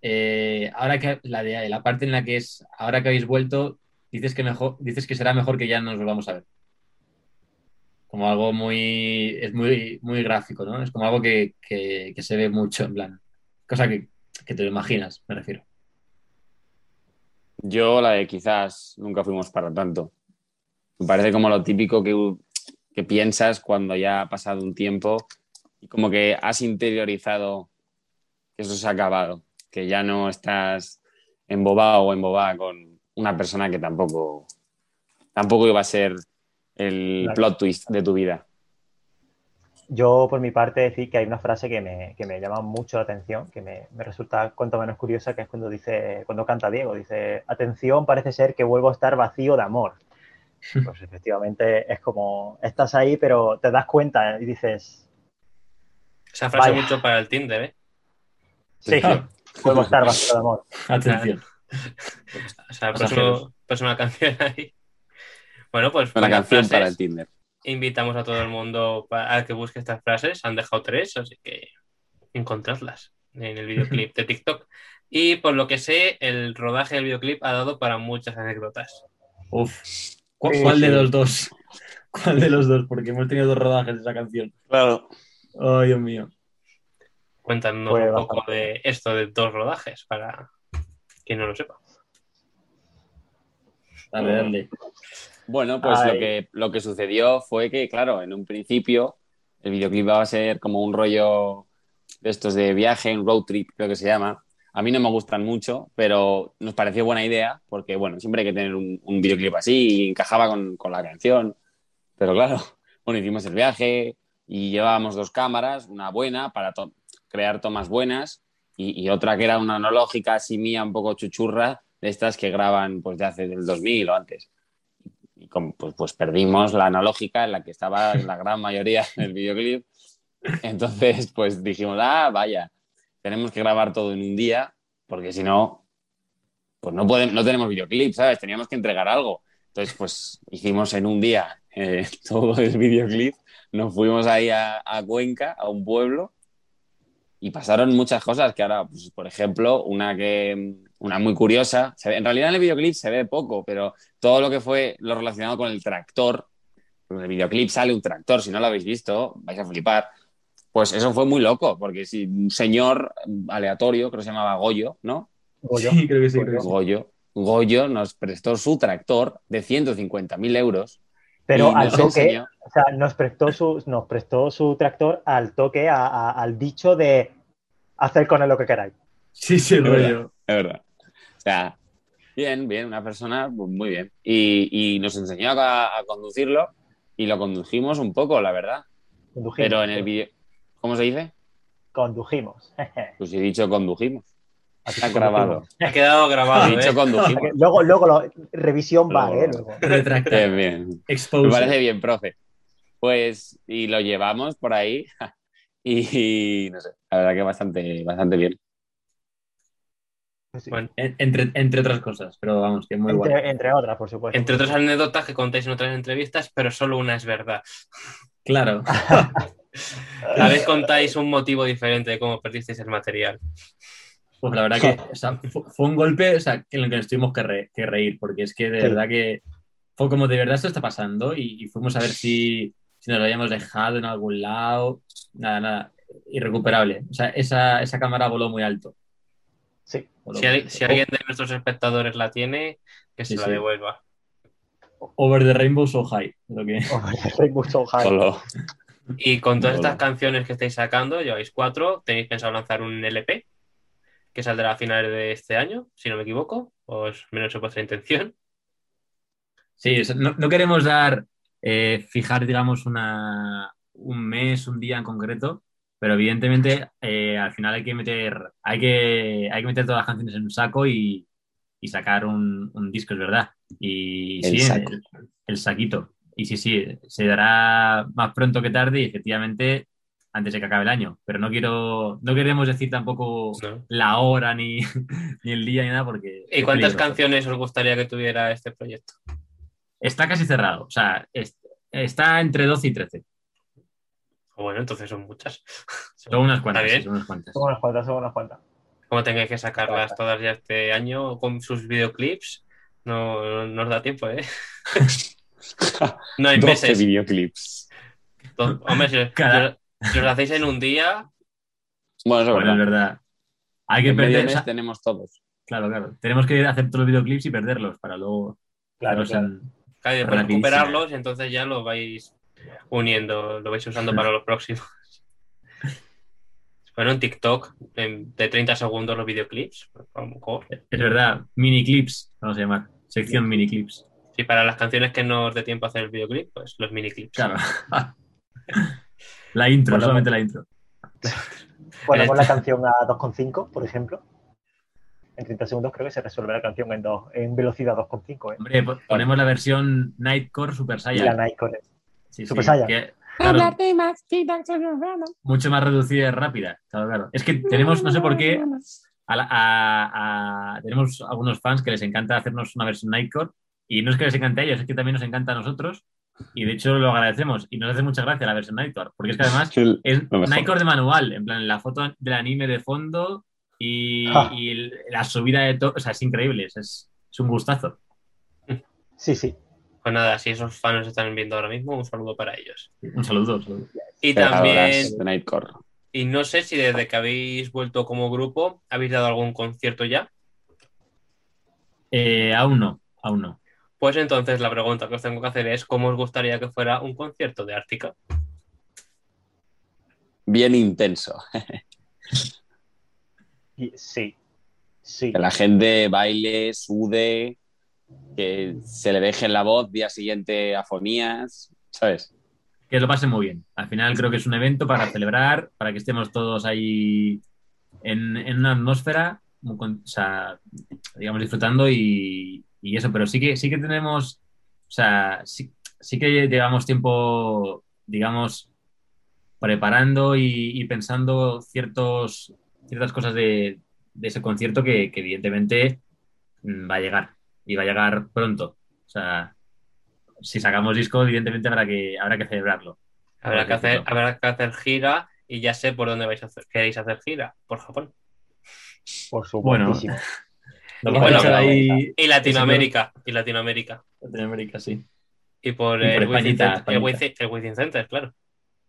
Eh, ahora que la de la parte en la que es ahora que habéis vuelto, dices que mejor, dices que será mejor que ya nos volvamos a ver. Como algo muy, es muy, muy gráfico, ¿no? Es como algo que, que- que se ve mucho, en plan. Cosa que, que te lo imaginas, me refiero. Yo la de quizás nunca fuimos para tanto. Me parece como lo típico que, que piensas cuando ya ha pasado un tiempo y como que has interiorizado que eso se ha acabado, que ya no estás embobado o embobada con una persona que tampoco, tampoco iba a ser el Claro. plot twist de tu vida. Yo, por mi parte, decir que hay una frase que me, que me llama mucho la atención, que me, me resulta cuanto menos curiosa, que es cuando dice, cuando canta Diego, dice, atención, parece ser que vuelvo a estar vacío de amor. Pues (laughs) efectivamente es como, estás ahí, pero te das cuenta y dices, Esa frase Vaya. mucho para el Tinder, ¿eh? sí, Ah. vuelvo a estar vacío de amor. Atención. (laughs) O sea, puso una canción ahí. Bueno, pues Una canción frases. para el Tinder. Invitamos a todo el mundo a que busque estas frases. Han dejado tres, así que encontradlas en el videoclip de TikTok. Y por lo que sé, el rodaje del videoclip ha dado para muchas anécdotas. Uf. ¿Cu- Sí, ¿Cuál de los dos? (laughs) ¿Cuál de los dos? Porque hemos tenido dos rodajes de esa canción. Claro. Ay, Dios mío. Cuéntanos un poco bastante. de esto de dos rodajes, para quien no lo sepa. Dale, dale. Bueno, pues lo que, lo que sucedió fue que, claro, en un principio el videoclip iba a ser como un rollo de estos de viaje, un road trip, creo que se llama. A mí no me gustan mucho, pero nos pareció buena idea porque, bueno, siempre hay que tener un, un videoclip así y encajaba con, con la canción. Pero claro, (laughs) bueno, hicimos el viaje y llevábamos dos cámaras, una buena para to- crear tomas buenas y, y otra que era una analógica así mía, un poco chuchurra, de estas que graban pues de hace del 2000 o antes y como, pues, pues perdimos la analógica en la que estaba la gran mayoría del (laughs) videoclip. Entonces, pues dijimos, ah, vaya, tenemos que grabar todo en un día, porque si no, pues no, podemos, no tenemos videoclip, ¿sabes? Teníamos que entregar algo. Entonces, pues hicimos en un día eh, (laughs) todo el videoclip, nos fuimos ahí a, a Cuenca, a un pueblo, y pasaron muchas cosas que ahora, pues, por ejemplo, una que una muy curiosa, en realidad en el videoclip se ve poco, pero todo lo que fue lo relacionado con el tractor, en el videoclip sale un tractor, si no lo habéis visto, vais a flipar. Pues eso fue muy loco, porque si un señor aleatorio, creo que se llamaba Goyo, ¿no? Goyo. Sí, creo que sí. Creo que sí. Goyo, Goyo nos prestó su tractor de 150.000 euros. Pero al toque, enseñó- o sea, nos prestó su, nos prestó su tractor al toque, a- a- al dicho de hacer con él lo que queráis. Sí, sí, Es verdad. Es verdad. O sea, bien, bien, una persona pues, muy bien. Y, y nos enseñó a, a conducirlo y lo condujimos un poco, la verdad. Condujimos. Pero en el vídeo, ¿cómo se dice? Condujimos. (laughs) Pues he dicho condujimos. Así Está que grabado. Ha quedado grabado, He dicho ¿eh? condujimos. condujimos. (laughs) Luego, luego, lo- revisión va, Luego. ¿eh? Luego. Bien, bien. Me parece bien, profe. Pues, y lo llevamos por ahí (laughs) y, no sé, la verdad que bastante, bastante bien. Sí. Bueno, Entre, entre otras cosas, pero vamos, que muy entre, entre otras, por supuesto. entre otras anécdotas que contáis en otras entrevistas, pero solo una es verdad. Claro. A vez contáis un motivo diferente de cómo perdisteis el material. Pues la verdad que o sea, fu- fue un golpe o sea, en el que nos tuvimos que, re- que reír, porque es que de Sí. verdad que fue como de verdad esto está pasando y, y fuimos a ver si, si nos lo habíamos dejado en algún lado. Nada, nada, irrecuperable. O sea, esa, esa cámara voló muy alto. Sí. Voló Si, muy hay- alto. si alguien de nuestros espectadores la tiene, que se Sí, la sí. devuelva. Over the rainbow so high. Lo que... Rainbow So High. Solo, Y con todas Hola. estas canciones que estáis sacando, lleváis cuatro, tenéis pensado lanzar un LP que saldrá a finales de este año, si no me equivoco, o es menos vuestra intención. Sí, no, no queremos dar, eh, fijar, digamos, una, un mes, un día en concreto, pero evidentemente eh, al final hay que meter, hay que, hay que meter todas las canciones en un saco y, y sacar un, un disco, es verdad. Y El sí, saco. El, el saquito. Y sí, sí, se dará más pronto que tarde y efectivamente antes de que acabe el año. Pero no quiero, no queremos decir tampoco ¿no? la hora ni, (laughs) ni el día ni nada porque... ¿Y cuántas peligroso. canciones os gustaría que tuviera este proyecto? Está casi cerrado. O sea, es- está entre 12 y 13. Bueno, entonces son muchas. (laughs) Son unas cuantas. Sí, son unas cuantas. Son unas cuantas, son unas cuantas. Como tengáis que sacarlas todas ya este año con sus videoclips, no, no nos da tiempo, ¿eh? (laughs) (laughs) No hay 12 meses. videoclips. Hombre, si, Cada- si os hacéis en un día, Bueno, eso es Bueno, es verdad. verdad. Hay que En medio perder. mes tenemos todos. claro, claro. Tenemos que hacer todos los videoclips y perderlos para luego. Claro, claro. en- claro, y después Rapidísimo. recuperarlos y entonces ya lo vais uniendo, lo vais usando para los próximos. (laughs) Bueno, en TikTok, en- de 30 segundos los videoclips, a lo mejor. Es verdad. Mini clips, vamos a llamar. Sección mini clips. Sí, para las canciones que no os dé tiempo a hacer el videoclip, pues los miniclips. Claro. (laughs) la intro, Bueno, solamente la intro. Ponemos la canción a 2,5, por ejemplo. En 30 segundos creo que se resuelve la canción en, dos, en velocidad 2,5. ¿eh? Hombre, po- ponemos la versión Nightcore Super Y Saiyan. la él. Sí, Super sí, Saiyan. que, claro, mucho más reducida y rápida. Claro, claro. Es que tenemos, no sé por qué, a la- a- a- tenemos algunos fans que les encanta hacernos una versión Nightcore y no es que les encante a ellos, es que también nos encanta a nosotros y de hecho lo agradecemos y nos hace mucha gracia la versión Nightcore porque es que además El- es. Nightcore de manual, en plan la foto del anime de fondo y, Ah. y el- la subida de todo, o sea, es increíble, es, es un gustazo. Sí, sí. Pues nada, si esos fans nos están viendo ahora mismo, un saludo para ellos. Un saludo, un saludo. Y también, de Nightcore. y no sé si desde que habéis vuelto como grupo, habéis dado algún concierto ya. Eh, aún no, aún no. Pues entonces la pregunta que os tengo que hacer es ¿cómo os gustaría que fuera un concierto de Ártica? Bien intenso. Sí. Sí. Que la gente baile, sude, que se le deje en la voz, día siguiente afonías, ¿sabes? Que lo pasen muy bien. Al final creo que es un evento para celebrar, para que estemos todos ahí en, en una atmósfera, o sea, digamos, disfrutando y, y eso, pero sí que, sí que tenemos, o sea, sí, sí que llevamos tiempo, digamos, preparando y, y pensando ciertos, ciertas cosas de, de ese concierto que, que evidentemente mm, va a llegar y va a llegar pronto. O sea, si sacamos disco, evidentemente habrá que, habrá que celebrarlo. Habrá que, Habrá que hacer, habrá que hacer gira y ya sé por dónde vais a hacer, queréis hacer gira, por Japón. Por Bueno. supuesto. Lo Bueno, ahí Y Latinoamérica, y Latinoamérica. Latinoamérica, sí. Y por Y por el Within Center, el. Within- el Within Center, claro.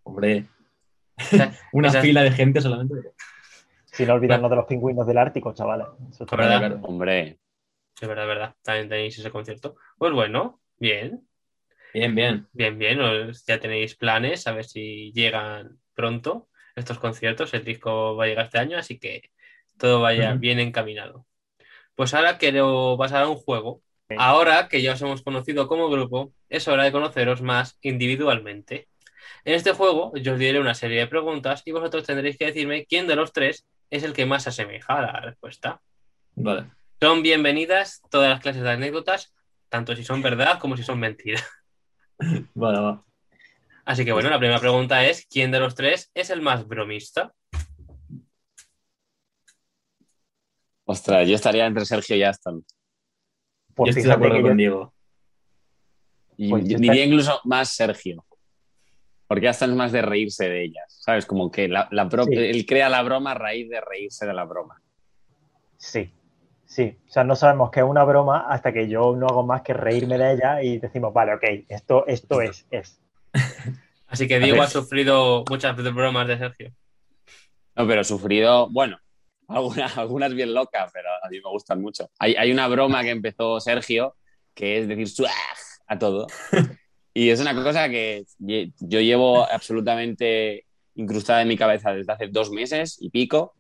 Hombre, (laughs) una esa- fila de gente solamente. Sin olvidarnos de los pingüinos del Ártico, chavales. Eso está ¿Verdad? Claro. Hombre, Es verdad, verdad. También tenéis ese concierto. Pues bueno, bien, Bien, bien. bien, bien. Ya tenéis planes, a ver si llegan pronto estos conciertos. El disco va a llegar este año, así que todo vaya Ujú. bien encaminado. Pues ahora quiero pasar a un juego. Ahora que ya os hemos conocido como grupo, es hora de conoceros más individualmente. En este juego yo os diré una serie de preguntas y vosotros tendréis que decirme quién de los tres es el que más se asemeja a la respuesta. Vale. Son bienvenidas todas las clases de anécdotas, tanto si son verdad como si son mentiras. (laughs) Vale, va. Así que bueno, la primera pregunta es, ¿quién de los tres es el más bromista? Ostras, yo estaría entre Sergio y Aston. Pues yo estoy de acuerdo con Diego. Y Pues diría incluso más Sergio. Porque Aston es más de reírse de ellas, ¿sabes? Como que la, la pro- Sí. él crea la broma a raíz de reírse de la broma. Sí, sí. O sea, no sabemos que es una broma hasta que yo no hago más que reírme de ella y decimos, vale, ok, esto, esto es, es. Así que Diego ha sufrido muchas bromas de Sergio. No, pero sufrido, bueno, algunas, (laughs) algunas bien locas, pero a mí me gustan mucho. Hay, hay una broma que empezó Sergio, que es decir swag a todo. (laughs) Y es una cosa que yo llevo absolutamente incrustada en mi cabeza desde hace dos meses y pico.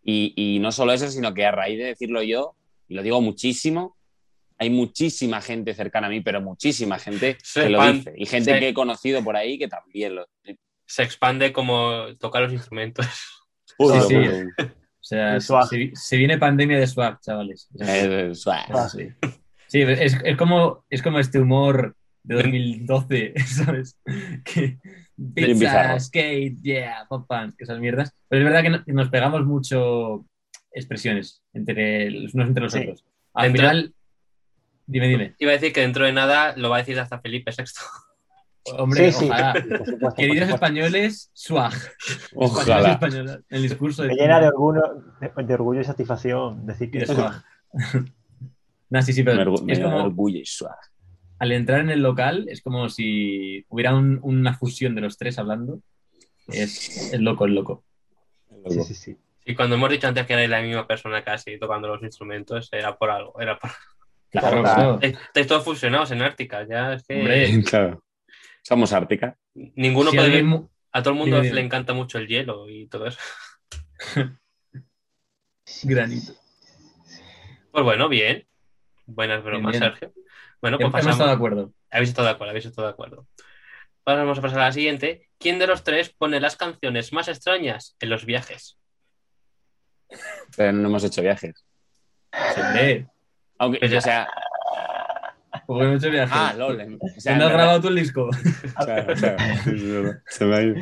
Y, y no solo eso, sino que a raíz de decirlo yo, y lo digo muchísimo, hay muchísima gente cercana a mí, pero muchísima gente Se que lo dice. Y gente se- que he conocido por ahí que también lo Se expande como tocar los instrumentos. Uy, sí. O sea, El swag. se, se viene pandemia de swag, chavales. O sea, eh, swag. Ah. sí. Sí, es, es como, es como este humor de 2012, (laughs) ¿sabes? Que pizza, skate, yeah, pop punk, esas mierdas. Pero es verdad que no- que nos pegamos mucho expresiones entre los unos entre los Sí. otros. Al Dentro- final, dime, dime. Iba a decir que dentro de nada lo va a decir hasta Felipe VI. Hombre, Sí, sí, por supuesto, Queridos españoles, swag. Españoles, Ojalá. españolas, el discurso de, Me llena de orgullo, de, de orgullo y satisfacción decir que de swag. (laughs) Nah, sí, sí, pero me es como orgullo y swag. al entrar en el local es como si hubiera un- una fusión de los tres hablando. Es, es loco, es loco. Sí, sí, sí. Y cuando hemos dicho antes que erais la misma persona casi tocando los instrumentos, era por algo. Era por... Claro. claro. Estáis todos fusionados en Ártica, ya es que Hombre. (laughs) Claro. Somos Ártica. ninguno Si puede alguien ver- mu- A todo el mundo Dime, dime. le encanta mucho el hielo y todo eso. (laughs) Granito. Pues bueno, bien. Buenas bromas, Bien, bien. Sergio. Bueno, pues Hemos estado de pasamos. acuerdo. Habéis estado de acuerdo, habéis estado de acuerdo. Vamos a pasar a la siguiente. ¿Quién de los tres pone las canciones más extrañas en los viajes? Pero no hemos hecho viajes. Sí, Aunque, Pues ya- o sea, porque no he hecho viaje. ah, lol. O sea, ¿Dónde has grabado tú el disco? claro, claro. (laughs) Se me ha ido.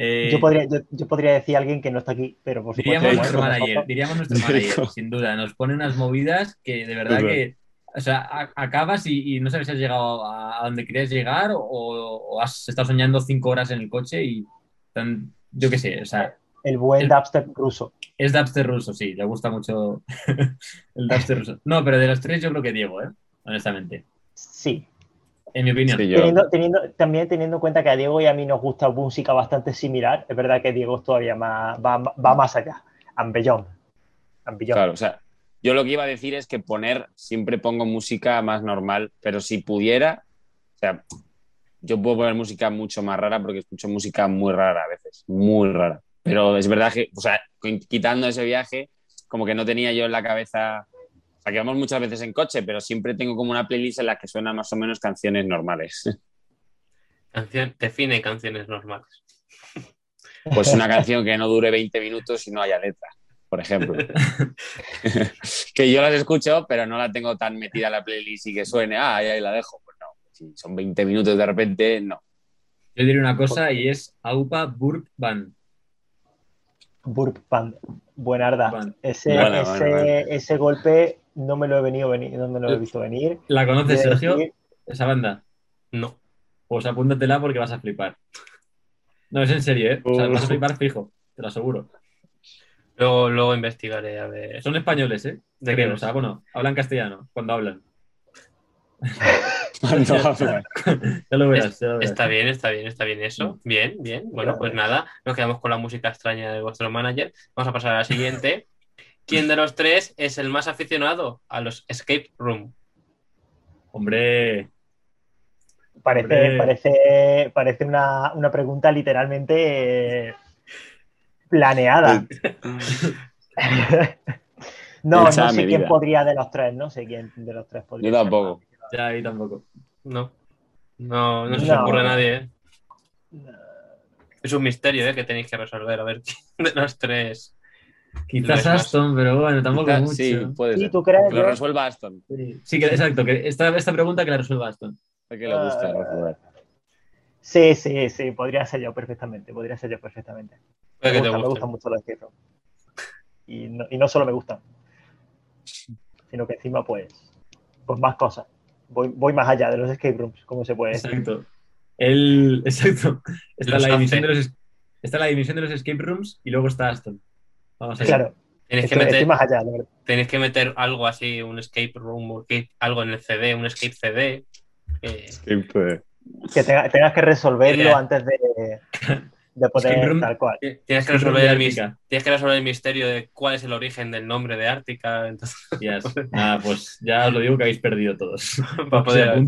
Eh, Yo, podría, yo, yo podría decir a alguien que no está aquí, pero por supuesto. diríamos nuestro manager, diríamos nuestro (laughs) manager, sin duda. Nos pone unas movidas que de verdad que. O sea, a- acabas y, y no sabes si has llegado a, a donde querías llegar o, o has estado soñando cinco horas en el coche y. tan- yo qué sé, o sea, El buen El- dubstep ruso. es dubstep ruso, sí, le gusta mucho (laughs) el dubstep ruso. No, pero de los tres yo creo que Diego, ¿eh? Honestamente, Sí. en mi opinión. Sí, yo- Teniendo, teniendo, también teniendo en cuenta que a Diego y a mí nos gusta música bastante similar, es verdad que Diego es todavía más, va, va más allá. Beyond. Claro, o sea, yo lo que iba a decir es que poner, siempre pongo música más normal, pero si pudiera, o sea, yo puedo poner música mucho más rara porque escucho música muy rara a veces, muy rara. Pero es verdad que, o sea, quitando ese viaje, como que no tenía yo en la cabeza, que vamos muchas veces en coche, pero siempre tengo como una playlist en la que suenan más o menos canciones normales. (laughs) Canción, define canciones normales. Pues una canción que no dure 20 minutos y no haya letra, por ejemplo. (laughs) que yo las escucho, pero no la tengo tan metida en la playlist y que suene, ah, ahí, ahí la dejo. Pues no, si son 20 minutos de repente, no. Yo diré una cosa y es AUPA Burp Band. Burp Band. Buenarda. Band. Ese, ese, ese golpe no me lo he venido venir, no me lo he visto venir. ¿La conoces, Sergio? decir- Esa banda. No. Pues apúntatela porque vas a flipar. No, es en serio, ¿eh? O sea, vas a flipar fijo, te lo aseguro. Luego, luego investigaré a ver. Son españoles, ¿eh? ¿De Creo, qué? o sea, bueno, hablan castellano cuando (laughs) hablan. Ya lo verás, ya lo verás. Está bien, está bien, está bien eso. Bien, bien. Bueno, pues nada, nos quedamos con la música extraña de vuestro manager. Vamos a pasar a la siguiente. ¿Quién de los tres es el más aficionado a los escape room? Hombre, Parece, Hombre. parece, parece una, una pregunta literalmente eh, planeada. (laughs) no, no a sé quién podría de los tres, no sé quién de los tres podría. Yo tampoco. ya ahí tampoco. No. No, no se os No. ocurre a nadie. ¿eh? Es un misterio ¿eh? que tenéis que resolver. A ver quién de los tres. Quizás. Aston, pero bueno, tampoco Quizás mucho. Sí, puede Sí, ser. ¿tú crees? Que lo resuelva Aston. Sí, Sí, que, exacto, que esta, esta pregunta que la resuelva Aston. Que le gusta resolver. Sí, sí, sí, podría ser yo perfectamente, podría ser yo perfectamente. Me, gusta, me gustan mucho los escape room. Y no, y no solo me gustan, sino que encima, pues, pues más cosas. Voy, voy más allá de los escape rooms, como se puede decir. Exacto. El, (laughs) exacto. Está Los la, división de los, está la división de los escape rooms y luego está Aston. Vamos a ver. Claro, Tenéis que, meter, estoy más allá, la verdad. tenéis que meter algo así, un escape room, que- algo en el CD, un escape CD. que tenga- tengas que resolverlo antes de, de Escape poder room. tal cual. tienes, que Escape resolver el mis- Ártica. tienes que resolver el misterio de cuál es el origen del nombre de Ártica. Entonces, Yes. Nada, pues ya os lo digo que habéis perdido todos. (laughs) para poder,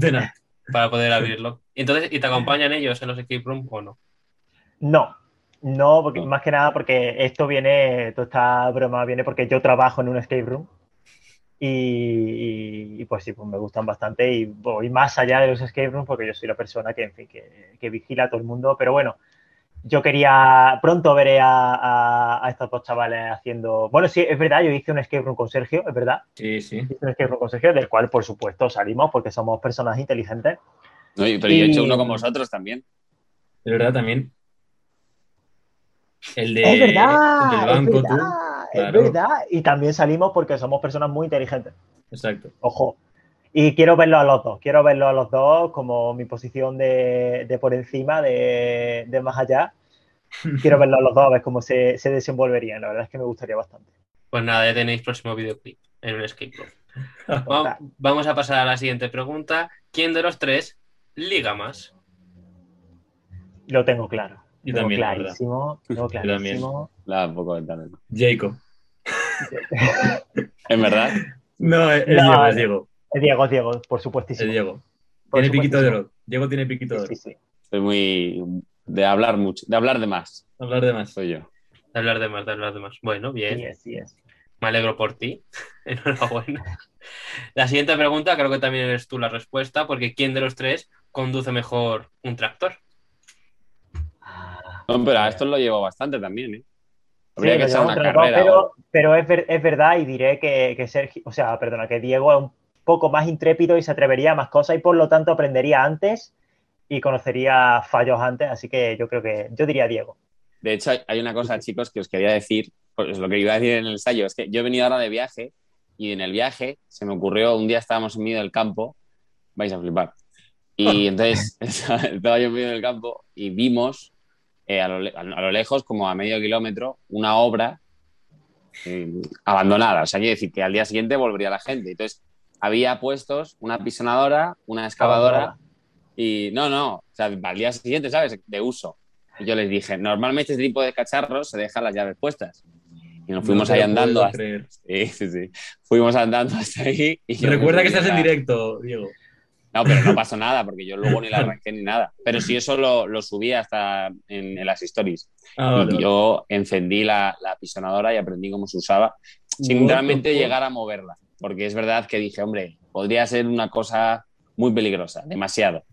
para poder abrirlo. Entonces, ¿y te acompañan ellos en los escape room o no? No, no, porque No. más que nada porque esto viene, toda esta broma viene porque yo trabajo en un escape room y, y- y, pues sí, pues me gustan bastante y voy más allá de los escape rooms porque yo soy la persona que, en fin, que, que vigila a todo el mundo, pero bueno, yo quería, pronto veré a, a- a estos dos chavales haciendo, bueno, sí, es verdad, yo hice un escape room con Sergio, es verdad, Sí, sí. hice un escape room con Sergio, del cual por supuesto salimos porque somos personas inteligentes. No, y- pero yo he hecho Y- uno con vosotros también. De verdad también. El de, es verdad, el del banco, es tú. verdad, es Claro. verdad. Y también salimos porque somos personas muy inteligentes. Exacto. Ojo. Y quiero verlo a los dos, quiero verlo a los dos como mi posición de, de por encima, de, de más allá. (laughs) Quiero verlo a los dos a ver cómo se, se desenvolverían. La verdad es que me gustaría bastante. Pues nada, ya tenéis próximo videoclip en un escape room. Vamos a pasar a la siguiente pregunta. ¿Quién de los tres liga más? Lo tengo claro. Yo tengo también, la verdad. clarísimo. Tengo también. clarísimo. La poco de talento. Jacob. ¿En verdad? No, es, es No, Diego, es. Diego. Es Diego, es Diego, por Es supuestísimo. Diego. Por Tiene piquito de oro. Diego tiene piquito de oro. Sí, sí, sí. Soy muy de hablar mucho, de hablar de más, Hablar de más. soy yo. De hablar de más, de hablar de más. Bueno, bien. Sí es, sí es. Me alegro por ti. (laughs) Enhorabuena. La siguiente pregunta, creo que también eres tú la respuesta, porque ¿quién de los tres conduce mejor un tractor? No, pero a esto lo llevo bastante también, ¿eh? Habría que llevamos una carrera. pero, o- pero es, ver- es verdad y diré que, que Sergio, o sea, perdona, que Diego es un poco más intrépido y se atrevería a más cosas y por lo tanto aprendería antes y conocería fallos antes, así que yo creo que yo diría Diego. De hecho, hay- hay una cosa, chicos, que os quería decir, pues lo que iba a decir en el ensayo, es que yo he venido ahora de viaje y en el viaje se me ocurrió, un día estábamos en medio del campo, vais a flipar, y (laughs) entonces (laughs) estaba yo en medio del campo y vimos eh, a, lo, a lo lejos, como a medio kilómetro, una obra eh, abandonada. O sea, quiere decir que al día siguiente volvería la gente. Entonces, había puestos una pisonadora, una excavadora y no, no, o sea, al día siguiente, ¿sabes? De uso. Y yo les dije, normalmente este tipo de cacharros se dejan las llaves puestas. Y nos fuimos No ahí andando. Hasta... Sí, sí, sí. Fuimos andando hasta ahí. Y Recuerda que estás en directo, Diego. No, pero no pasó nada, porque yo luego ni la (laughs) arranqué ni nada. Pero sí, eso lo, lo subí hasta en, en las stories. Ah, vale, y vale. yo encendí la, la pisonadora y aprendí cómo se usaba, sin realmente llegar a moverla. Porque es verdad que dije, hombre, podría ser una cosa muy peligrosa, demasiado.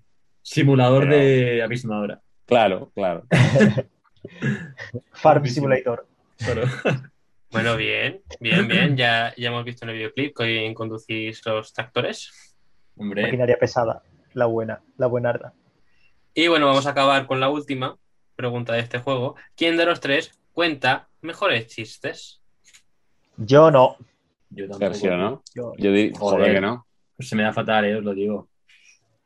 Simulador Pero- de apisonadora. Claro, claro. (laughs) Farm. Simulator. Bueno, bien, bien, bien. Ya, ya hemos visto en el videoclip que hoy conducís los tractores. Hombre, Maquinaria pesada, la buena, la buenarda. Y bueno, vamos a acabar con la última pregunta de este juego. ¿Quién de los tres cuenta mejores chistes? Yo no. yo tampoco. Sergio, ¿no? Yo- Yo Joder. joder, que no. Pues se me da fatal, eh, os lo digo. O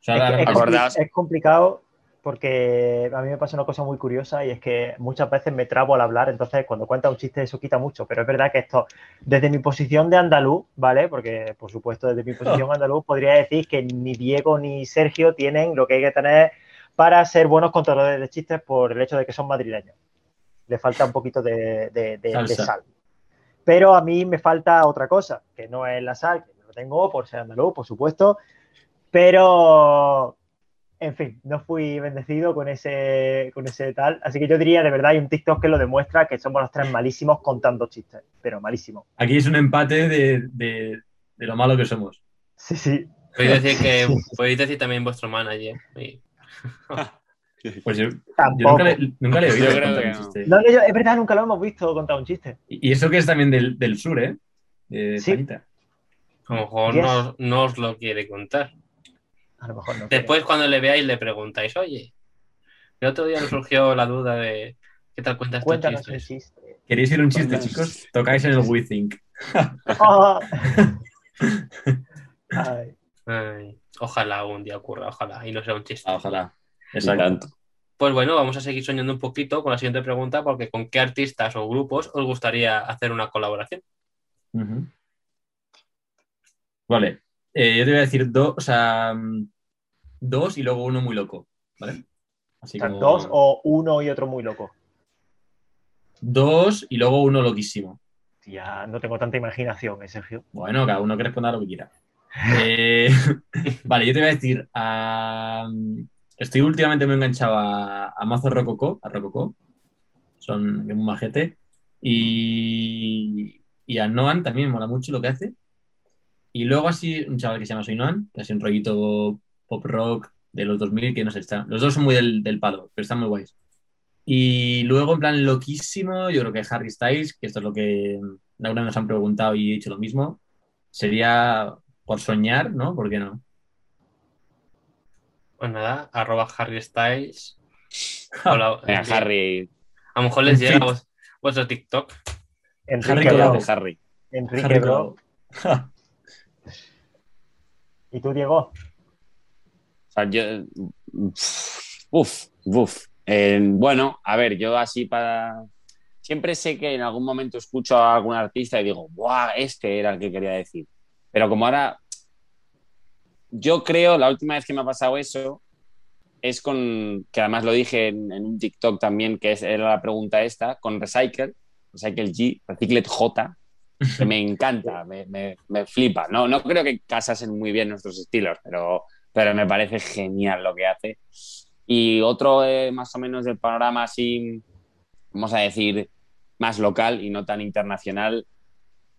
sea, Es, que- la- es compli- Acordaos. es complicado porque a mí me pasa una cosa muy curiosa y es que muchas veces me trabo al hablar, entonces cuando cuenta un chiste eso quita mucho, pero es verdad que esto, desde mi posición de andaluz, ¿vale? Porque por supuesto desde mi posición (laughs) andaluz podría decir que ni Diego ni Sergio tienen lo que hay que tener para ser buenos contadores de chistes por el hecho de que son madrileños. Le falta un poquito de, de- de- de Salsa. sal. Pero a mí me falta otra cosa, que no es la sal, que lo tengo por ser andaluz, por supuesto, pero en fin, no fui bendecido con ese, con ese tal. Así que yo diría, de verdad, hay un TikTok que lo demuestra que somos los tres malísimos contando chistes, pero malísimos. Aquí es un empate de, de- de lo malo que somos. Sí, sí. Podéis (laughs) decir que podéis decir también vuestro manager. (laughs) Pues yo, nunca, le, nunca le he oído Yo contar un chiste. No, no, yo- es verdad, nunca lo hemos visto contar un chiste. Y y eso que es también del, del sur, ¿eh? De Sí. A lo mejor no, no os lo quiere contar. A lo mejor no. Después, cuando le veáis, le preguntáis, oye, el otro día nos surgió la duda de qué tal cuentas Cuéntanos chistes. chiste. ¿Queréis ir un chiste, Cuéntanos. chicos? Tocáis en el WeThink. (laughs) Ay, Ay, ojalá un día ocurra, ojalá, y no sea un chiste. Ah, ojalá. Exacto. Pues bueno, vamos a seguir soñando un poquito con la siguiente pregunta, porque ¿con qué artistas o grupos os gustaría hacer una colaboración? Vale. Eh, yo te voy a decir dos, o sea, mm, dos y luego uno muy loco, ¿vale? Así o sea, como- dos o uno y otro muy loco. Dos y luego uno loquísimo. Ya no tengo tanta imaginación, ¿eh, Sergio? Bueno, cada uno que responda lo que quiera. Eh, (laughs) vale, yo te voy a decir. estoy últimamente muy enganchado a, a Mazo Rococó, a Rococó. Son muy majete. Y, y a Noan también me mola mucho lo que hace. Y luego así, un chaval que se llama Soy Noan, que hace un rollito pop rock de los 2000, que no sé, está, los dos son muy del, del palo, pero están muy guays. Y luego, en plan, loquísimo, yo creo que Harry Styles, que esto es lo que alguna vez nos han preguntado y he dicho lo mismo, sería por soñar, ¿no? ¿Por qué no? Pues nada, arroba Harry Styles. (laughs) Hola, Harry. A lo mejor les llega vos- vuestro TikTok. Enrique Harry Bro. Harry. Enrique Harry Bro. (laughs) ¿Y tú, Diego? Sea, yo. Uf, uf. Eh, bueno, a ver, yo así para. Siempre sé que en algún momento escucho a algún artista y digo, ¡buah! Este era el que quería decir. Pero como ahora. Yo creo, la última vez que me ha pasado eso es con. Que además lo dije en, en un TikTok también, que es, era la pregunta esta, con Recycle, Recycle G, Recyclet J, que me encanta, me, me, me flipa. No, no creo que casasen muy bien nuestros estilos, pero, pero me parece genial lo que hace. Y otro eh, más o menos del panorama así, vamos a decir, más local y no tan internacional,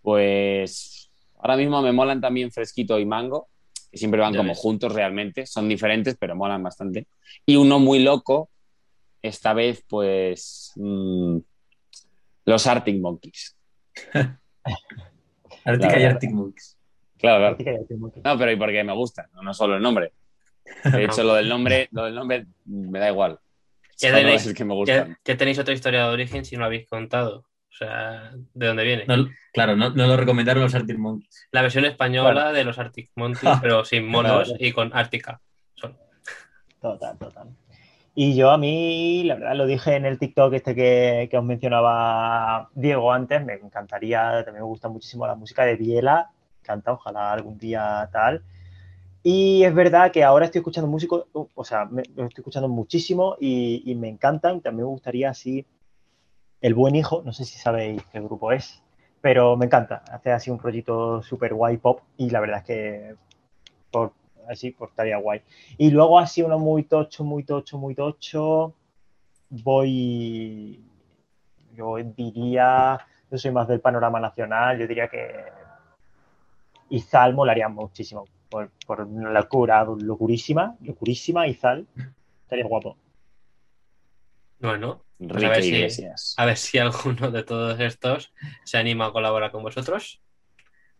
pues ahora mismo me molan también Fresquito y Mango, que siempre van Ya como ves. juntos realmente, son diferentes, pero molan bastante. Y uno muy loco, esta vez pues mm, los Arctic Monkeys. (laughs) Arctica y. Arctic Monkeys. Claro, claro. No, pero y porque me gusta, no, no solo el nombre. De (laughs) hecho, lo del nombre, lo del nombre me da igual. Solo tenéis- es que me Ya, gustan. ya tenéis otra historia de origen si no habéis contado. O sea, ¿de dónde viene? No, claro, no, no lo recomendaron los Arctic Monkeys. La versión española de los Arctic Monkeys, pero (laughs) sin monos Claro. y con Ártica. Son. Total, total. Y yo a mí, la verdad, lo dije en el TikTok este que, que os mencionaba Diego antes, me encantaría, también me gusta muchísimo la música de Biela, canta, ojalá algún día tal. Y es verdad que ahora estoy escuchando músicos, o sea, me, estoy escuchando muchísimo y, me encantan. También me gustaría así El Buen Hijo, no sé si sabéis qué grupo es, pero me encanta. Hace así un rollito super guay pop y la verdad es que por, así pues estaría guay. Y luego así uno muy tocho, muy tocho, muy tocho. Voy, yo diría, yo soy más del panorama nacional, yo diría que Izal molaría muchísimo. Por, por una locura, locurísima, locurísima Izal. Estaría guapo. Bueno, pues a ver si- a ver si alguno de todos estos se anima a colaborar con vosotros.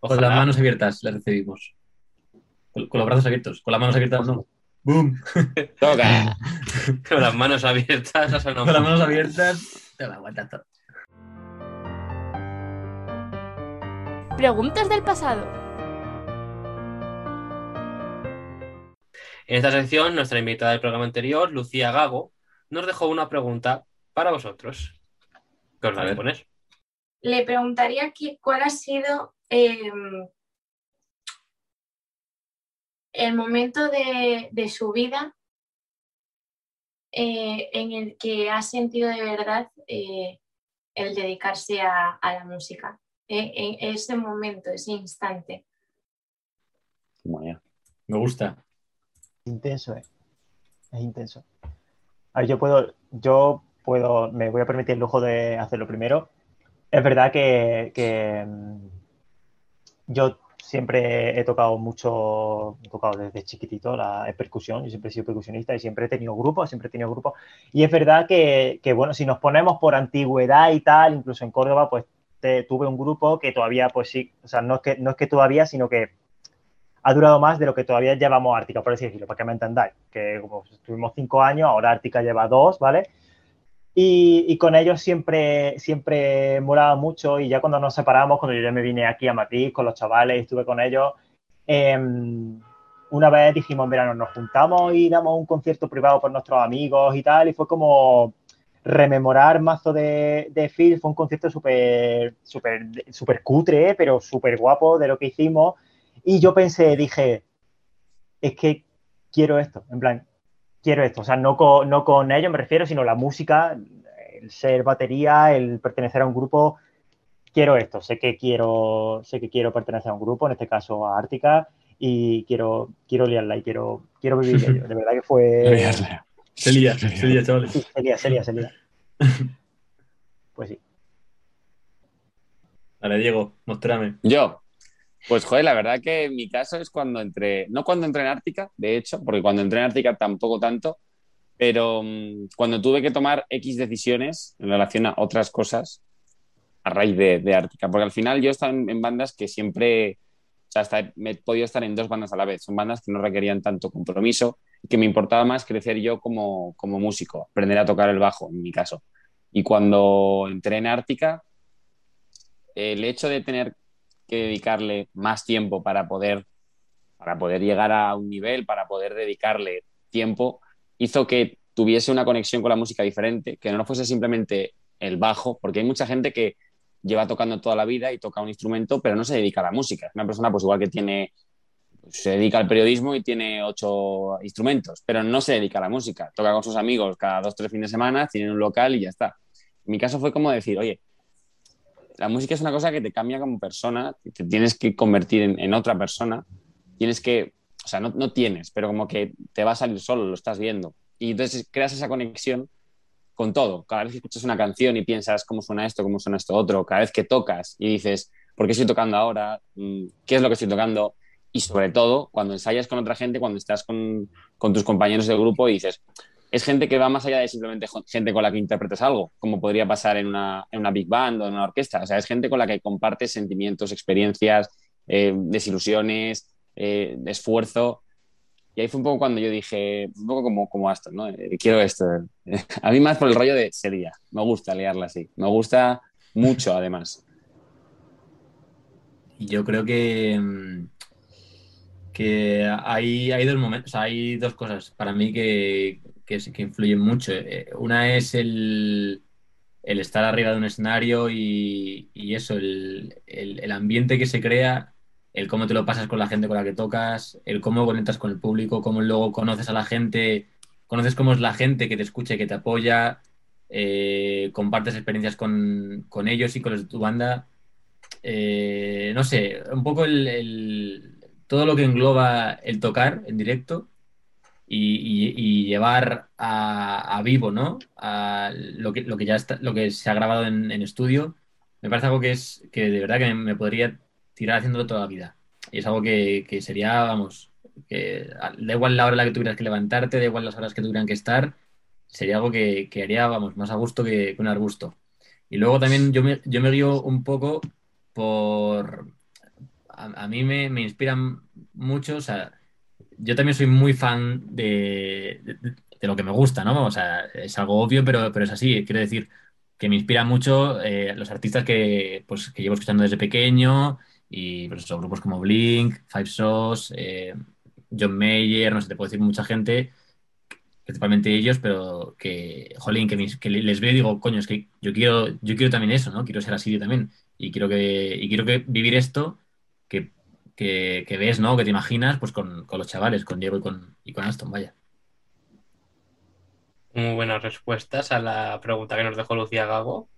Con las manos abiertas le recibimos. Con, con los brazos abiertos. Con las manos abiertas no. ¡Boom! (laughs) Toca. (laughs) con las manos abiertas. eso no. Con las manos abiertas. Te la aguanta todo. Preguntas del pasado. En esta sección, nuestra invitada del programa anterior, Lucía Gago, nos dejó una pregunta para vosotros. ¿Qué os la A voy a ver. poner? Le preguntaría que cuál ha sido eh, el momento de, de su vida eh, en el que ha sentido de verdad eh, el dedicarse a, a la música. Eh, en ese momento, ese instante. Bueno, Me gusta. Intenso, ¿eh? Es intenso. A ver, yo puedo, yo puedo, me voy a permitir el lujo de hacerlo primero. Es verdad que, que, mm, yo siempre he tocado mucho, he tocado desde chiquitito la percusión, yo siempre he sido percusionista y siempre he tenido grupos, siempre he tenido grupos. Y es verdad que, que, bueno, si nos ponemos por antigüedad y tal, incluso en Córdoba, pues te- tuve un grupo que todavía, pues sí, o sea, no es que, no es que todavía, sino que ha durado más de lo que todavía llevamos Ártica, por así decirlo, para que me entendáis. Que como tuvimos cinco años, ahora Ártica lleva dos, ¿vale? Y, y con ellos siempre, siempre molaba mucho y ya cuando nos separamos, cuando yo ya me vine aquí a Madrid con los chavales estuve con ellos, em, una vez dijimos verano, nos juntamos y damos un concierto privado por nuestros amigos y tal, y fue como rememorar mazo de, de Phil, fue un concierto súper súper súper cutre, ¿eh? pero súper guapo de lo que hicimos. Y yo pensé, dije, es que quiero esto, en plan, quiero esto. O sea, no con, no con ellos me refiero, sino la música, el ser batería, el pertenecer a un grupo. Quiero esto, sé que quiero, sé que quiero pertenecer a un grupo, en este caso a Ártica, y quiero, quiero liarla y quiero, quiero vivir de ello. De verdad que fue. (laughs) Se lía, se lía, chavales. Sí, se lía, se lía, se lía. (laughs) Pues sí. Dale, Diego, mostrame. Yo, pues joder, la verdad que mi caso es cuando entré, no cuando entré en Ártica, de hecho, porque cuando entré en Ártica tampoco tanto, pero mm, cuando tuve que tomar X decisiones en relación a otras cosas a raíz de, Ártica, porque al final yo he estado en, en bandas que siempre, o sea, hasta me he podido estar en dos bandas a la vez, son bandas que no requerían tanto compromiso y que me importaba más crecer yo como, como músico, aprender a tocar el bajo, en mi caso. Y cuando entré en Ártica, el hecho de tener dedicarle más tiempo para poder para poder llegar a un nivel, para poder dedicarle tiempo, hizo que tuviese una conexión con la música diferente, que no fuese simplemente el bajo, porque hay mucha gente que lleva tocando toda la vida y toca un instrumento, pero no se dedica a la música. Una persona, pues igual que tiene, se dedica al periodismo y tiene ocho instrumentos, pero no se dedica a la música. Toca con sus amigos cada dos, tres fines de semana, tiene un local y ya está. Mi caso fue como decir, oye, la música es una cosa que te cambia como persona, te tienes que convertir en, otra persona, tienes que, o sea, no, no tienes, pero como que te va a salir solo, lo estás viendo. Y entonces creas esa conexión con todo. Cada vez que escuchas una canción y piensas cómo suena esto, cómo suena esto otro, cada vez que tocas y dices, ¿por qué estoy tocando ahora? Mm, ¿Qué es lo que estoy tocando? Y sobre todo, cuando ensayas con otra gente, cuando estás con, con tus compañeros de grupo y dices, es gente que va más allá de simplemente gente con la que interpretas algo, como podría pasar en una, en una big band o en una orquesta. O sea, es gente con la que compartes sentimientos, experiencias, eh, desilusiones, eh, esfuerzo. Y ahí fue un poco cuando yo dije, un poco como, como Aston, ¿no? Eh, quiero esto. (laughs) A mí más por el rollo de sería. Me gusta liarla así. Me gusta mucho, además. Yo creo que, que hay, hay dos momentos, hay dos cosas para mí que, que, que influyen mucho. Eh, Una es el, el estar arriba de un escenario y, y eso, el, el, el ambiente que se crea el cómo te lo pasas con la gente con la que tocas, el cómo conectas con el público, cómo luego conoces a la gente, conoces cómo es la gente que te escucha y que te apoya, eh, compartes experiencias con, con, ellos y con los de tu banda. Eh, no sé, un poco el, el, todo lo que engloba el tocar en directo y, llevar a, vivo, ¿no? Lo que, lo que ya está, lo que se ha grabado en, estudio. Me parece algo que es que de verdad que me, podría tirar haciéndolo toda la vida. Y es algo que, que sería, vamos, que da igual la hora en la que tuvieras que levantarte, da igual las horas que tuvieran que estar, sería algo que, que haría, vamos, más a gusto que, que un arbusto. Y luego también yo me, yo me guío un poco por... A, a mí me, me, inspiran mucho, o sea, yo también soy muy fan de, de, lo que me gusta, ¿no? O sea, es algo obvio, pero, pero es así. Quiero decir que me inspiran mucho eh, los artistas que, pues, que llevo escuchando desde pequeño, y pues eso, grupos como Blink, Five Sauce, eh, John Mayer, no sé, te puedo decir mucha gente, principalmente ellos, pero que, jolín, que, mis, que, les veo y digo, coño, es que yo quiero, yo quiero también eso, ¿no? Quiero ser así yo también. Y quiero que, y quiero que vivir esto que, que, que ves, ¿no? Que te imaginas, pues con, con, los chavales, con Diego y con, y con Aston, vaya. Muy buenas respuestas a la pregunta que nos dejó Lucía Gago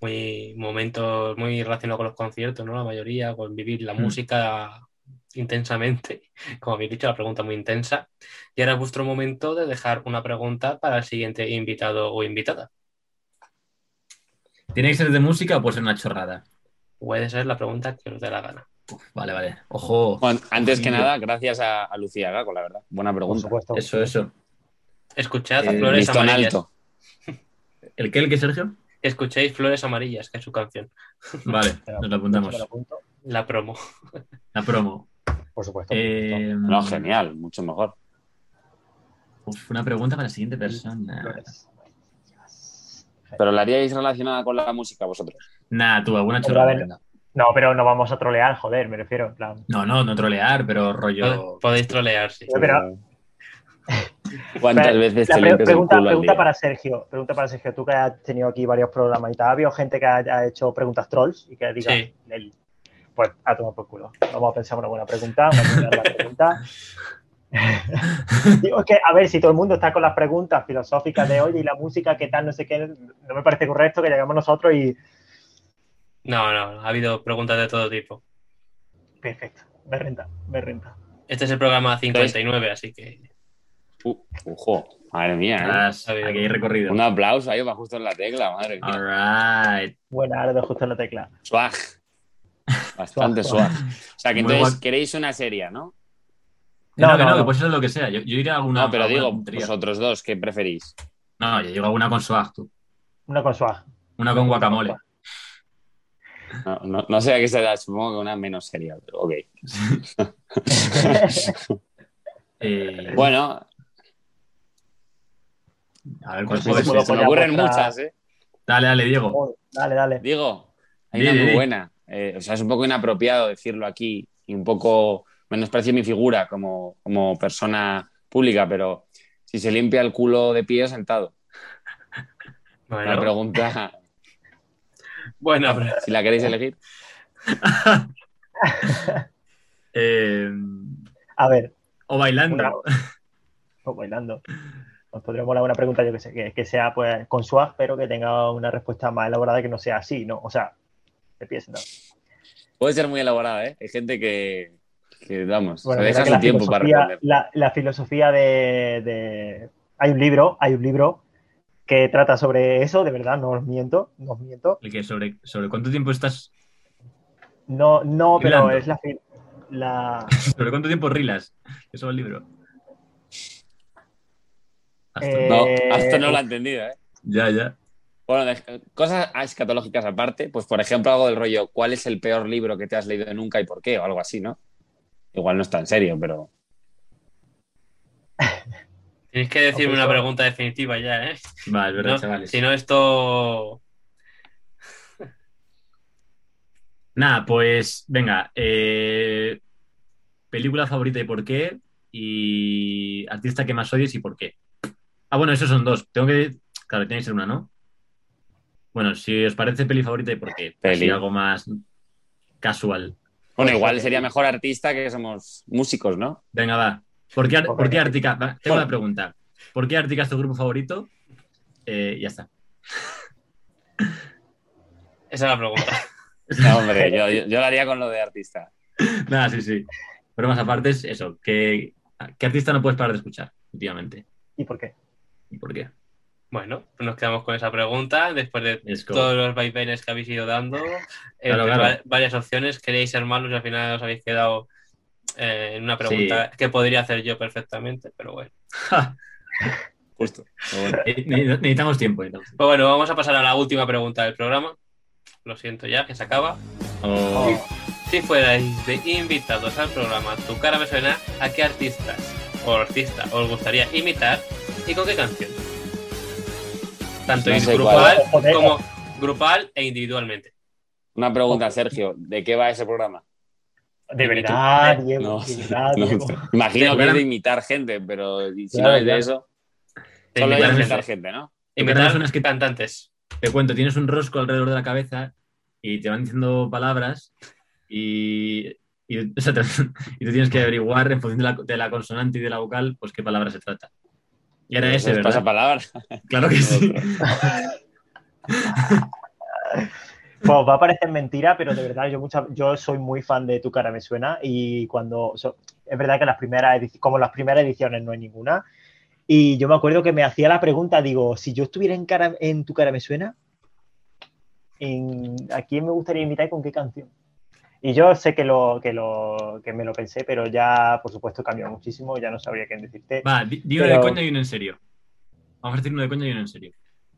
muy momentos muy relacionados con los conciertos, ¿no? La mayoría, con vivir la mm. música intensamente, (laughs) como habéis dicho, la pregunta muy intensa. Y ahora es vuestro momento de dejar una pregunta para el siguiente invitado o invitada. ¿Tiene que ser de música o puede ser una chorrada? Puede ser la pregunta que os dé la gana. Uf, vale, vale. Ojo. Bueno, antes que nada, gracias a, a Lucía Gago, la verdad. Buena pregunta. Eso, eso. Escuchad a eh, Flores Amarillas. Alto. (laughs) ¿El qué, el qué, Sergio? escuchéis Flores Amarillas, que es su canción. (laughs) Vale, nos la apuntamos. La promo. La promo. Por supuesto. Eh, no, genial, mucho mejor. Uf, una pregunta para la siguiente persona. ¿Pero la haríais relacionada con la música vosotros? Nada, tú, alguna chorrada. No, pero no vamos a trolear, joder, me refiero. En plan. No, no, no trolear, pero rollo. Podéis trolear, sí. Pero, (laughs) ¿Cuántas veces te pre pregunta, el pregunta para Sergio, pregunta para Sergio, tú que has tenido aquí varios programas y tal, ¿ha habido gente que ha hecho preguntas trolls y que diga, sí. pues a tomar por culo. Vamos a pensar una buena pregunta, una buena pregunta. (laughs) Digo que, a ver, si todo el mundo está con las preguntas filosóficas de oye y la música, qué tal, no sé qué, no me parece correcto que lleguemos nosotros y. No, no, ha habido preguntas de todo tipo. Perfecto, me renta, me renta. Este es el programa 59, así que. Uh, ojo, madre mía. ¿eh? Aquí hay recorrido. Un aplauso ahí va justo en la tecla, madre mía. All right. Buena, ahora justo en la tecla. Swag. Bastante swag. O sea, que entonces queréis una serie, ¿no? No, no, no, que pues eso es lo que sea. Yo, yo iré a alguna. No, pero digo, vosotros dos, ¿qué preferís? No, yo digo alguna con swag, tú. Una con swag. Una con guacamole. No, no, no sé a qué será, supongo que una menos seria, pero ok. (laughs) eh... Bueno, a ver, pues pues se, se me ocurren muchas, ¿eh? Dale, dale, Diego. Dale, dale. Diego, hay una muy buena. Eh, o sea, es un poco inapropiado decirlo aquí y un poco menosprecio mi figura como, como persona pública, pero si se limpia el culo de pie sentado. (laughs) La Bueno, pregunta, bueno, pero- (laughs) si la queréis (laughs) elegir. (laughs) Eh, A ver, o bailando. Una- o bailando. Nos podría molar una pregunta, yo que sé, que, que sea pues con swag, pero que tenga una respuesta más elaborada que no sea así, ¿no? O sea, de pie sentado. Puede ser muy elaborada, ¿eh? Hay gente que, que vamos, Bueno, se deja su tiempo para responder. la, la filosofía de, de- Hay un libro, hay un libro que trata sobre eso, de verdad, no os miento, no os miento. El que sobre, sobre cuánto tiempo estás. No, no, pero es la, la... (laughs) ¿Sobre cuánto tiempo rilas? Eso es el libro. Hasta- Eh, No, hasta no lo ha entendido, ¿eh? Ya, ya. Bueno, de- cosas escatológicas aparte, pues por ejemplo algo del rollo, ¿cuál es el peor libro que te has leído nunca y por qué? O algo así, ¿no? Igual no está en serio, pero... Tienes que decirme una pregunta definitiva ya, ¿eh? Va, es verdad, No, chavales. si no, esto. (laughs) Nada, pues venga. eh, película favorita y por qué. Y artista que más odies y por qué. Ah, bueno, esos son dos. Tengo que. Claro, tiene que ser una, ¿no? Bueno, si os parece peli favorita y por qué. Así Peli. algo más casual. Bueno, igual sería mejor artista que somos músicos, ¿no? Venga, va. ¿Por qué, por qué Ártica? Tengo una pregunta. ¿Por qué Ártica es tu grupo favorito? Eh, ya está. (laughs) Esa es la pregunta. (laughs) No, hombre, yo, yo, yo lo haría con lo de artista. (laughs) Nada, sí, sí. Pero más aparte es eso. ¿qué, ¿Qué artista no puedes parar de escuchar últimamente? ¿Y por qué? ¿Y por qué? Bueno, pues nos quedamos con esa pregunta después de todos los vaivenes que habéis ido dando. Claro, claro. varias opciones. Queréis ser malos y al final os habéis quedado eh, en una pregunta que podría hacer yo perfectamente, pero bueno. Justo. Bueno. Eh, ne- Necesitamos tiempo. Pues bueno, vamos a pasar a la última pregunta del programa. Lo siento ya, que se acaba. Oh, Si fuerais de invitados al programa Tu cara me suena, ¿a qué artistas o artista os gustaría imitar y con qué canción? Tanto No grupal cuál. Como grupal e individualmente. Una pregunta, Sergio, ¿de qué va ese programa? De verdad, Diego, No, de verdad, no, imagino que es de imitar gente, pero si Claro, no es de claro. eso, De solo imitar imitar gente. ¿no? Es que- cantantes. te cuento, tienes un rosco alrededor de la cabeza y te van diciendo palabras y, y, o sea, te- (laughs) y tú tienes que averiguar en función de la, de la consonante y de la vocal, pues qué palabra se trata. Y era ese, Entonces, pasa ¿verdad? palabra. Claro que sí. (laughs) Pues va a parecer mentira, pero de verdad yo, mucha- yo soy muy fan de Tu cara me suena y cuando... so- es verdad que las primeras como las primeras ediciones no hay ninguna. Y yo me acuerdo que me hacía la pregunta, digo, si yo estuviera en, cara, en Tu cara me suena, en- ¿a quién me gustaría imitar y con qué canción? Y yo sé que, lo, que, lo, que me lo pensé, pero ya, por supuesto, cambió muchísimo, ya no sabría qué decirte. Va, di, di uno Pero- de coña y uno en serio. Vamos a decir uno de coña y uno en serio.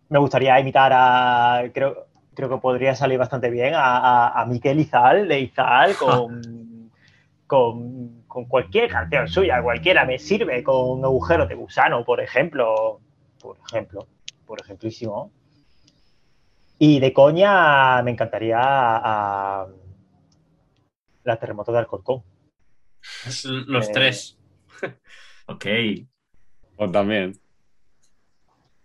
me gustaría imitar a. Creo, creo que podría salir bastante bien a, a, a Miquel Izal de Izal (laughs) con, con, con cualquier canción suya, cualquiera me sirve, con Agujero de Gusano, por ejemplo. Por ejemplo, por ejemplísimo. Y de coña me encantaría a, a la terremoto de Alcorcón. Los Eh, tres. (laughs) Ok. O también.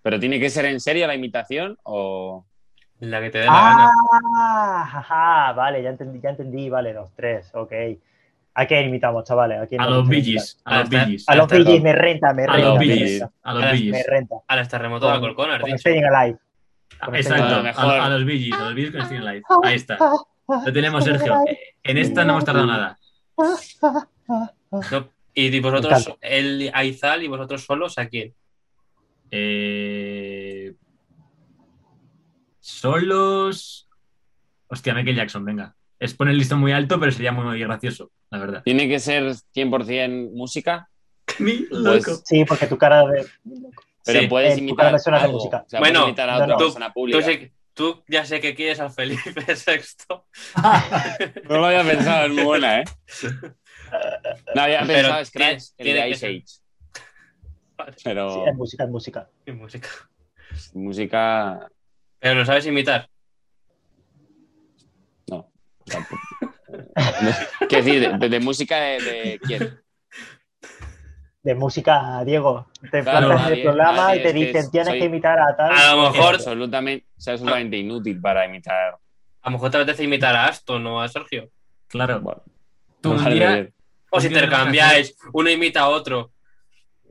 ¿Pero tiene que ser en serio la imitación o...? La que te dé la gana. Ah, jaja, vale, ya entendí, ya entendí, vale, los tres, ok. ¿A quién imitamos, chavales? ¿A, quién A los imitar? Gees, a los Gees, A los todo. me renta, me a renta, los a los A Bee las- Gees. me renta. A las terremotos de Alcorcón, has Con dicho. Staying Alive. Exacto, Staying a, a los Gees, a los Gees con Staying Alive. Ahí está. Lo tenemos, Sergio. En esta no hemos tardado nada. No, y vosotros, él a Izal y vosotros solos, ¿a quién? Eh... Solos. Hostia, Michael Jackson, venga. Es poner el listón muy alto, pero sería muy, muy gracioso, la verdad. ¿Tiene que ser 100% música? (laughs) Mi Pues- loco. Sí, porque tu cara de. Pero Sí. puedes Eh, imitar me suena de algo. música. O sea, Bueno, imitar a no, otra no. persona Tú, pública. sé- tú ya sé que quieres al Felipe (laughs) VI. (laughs) No lo había pensado, es muy buena, ¿eh? No había Pero pensado Scratch, el tiene de Ice. Age. Pero Sí, es música, es música. Qué música. música, Pero lo sabes imitar. No. ¿Qué decir? ¿De, de música de, de quién? De música, Diego. Te Claro, plantas en el programa nadie, y te es que dicen tienes soy- que imitar a tal. A lo Es mejor, absolutamente, soy absolutamente inútil para imitar. a lo mejor te apetece imitar a Aston o a Sergio. Claro. Bueno, Tú. O día tenemos que intercambiáis, uno imita a otro.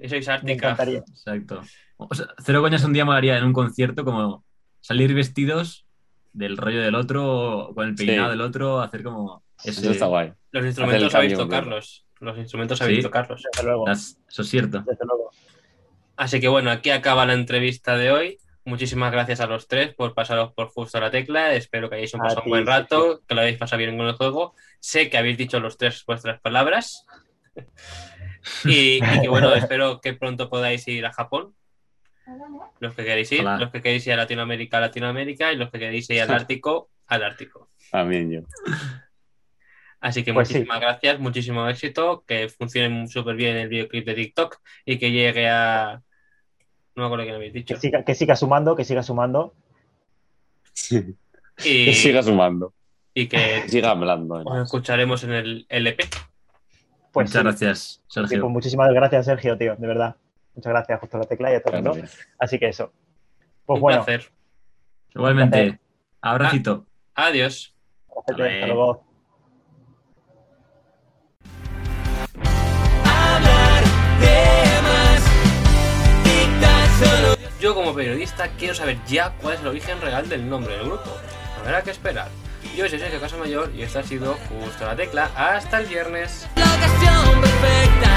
Sois Me ártica. encantaría. Exacto. O sea, cero coñas un día molaría en un concierto como salir vestidos del rollo del otro, con el peinado Sí. del otro, hacer como Eso está guay. Los instrumentos cambio tocarlos. Los instrumentos sabéis Sí. tocarlos. Desde luego. las- Eso es cierto. Desde luego. Así que bueno, aquí acaba la entrevista de hoy. Muchísimas gracias a los tres por pasaros por justo la tecla. Espero que hayáis pasado un buen sí, rato, que lo hayáis pasado bien con el juego. Sé que habéis dicho los tres vuestras palabras. (laughs) Y, y que bueno, espero que pronto podáis ir a Japón. Los que queréis ir, los que queréis ir a Latinoamérica, a Latinoamérica, y los que queréis ir al Ártico, al Ártico. También yo. Así que Pues sí. muchísimas gracias, muchísimo éxito, que funcione súper bien el videoclip de TikTok y que llegue a... No me acuerdo qué me habéis dicho. Que siga, que siga sumando, que siga sumando. Que Y, siga sumando. y que Que siga hablando. nos escucharemos en el LP. Pues Muchas sí. gracias, Sí, Sergio. pues muchísimas gracias, Sergio, tío, de verdad. Muchas gracias, justo la tecla y a todo el Claro, mundo. Así que eso. Pues Un bueno, placer. Igualmente. Abracito. Adiós. hasta luego. Yo como periodista quiero saber ya cuál es el origen real del nombre del grupo. Habrá que esperar. Yo soy Sergio Casamayor y esto ha sido Justo la Tecla. Hasta el viernes. La ocasión perfecta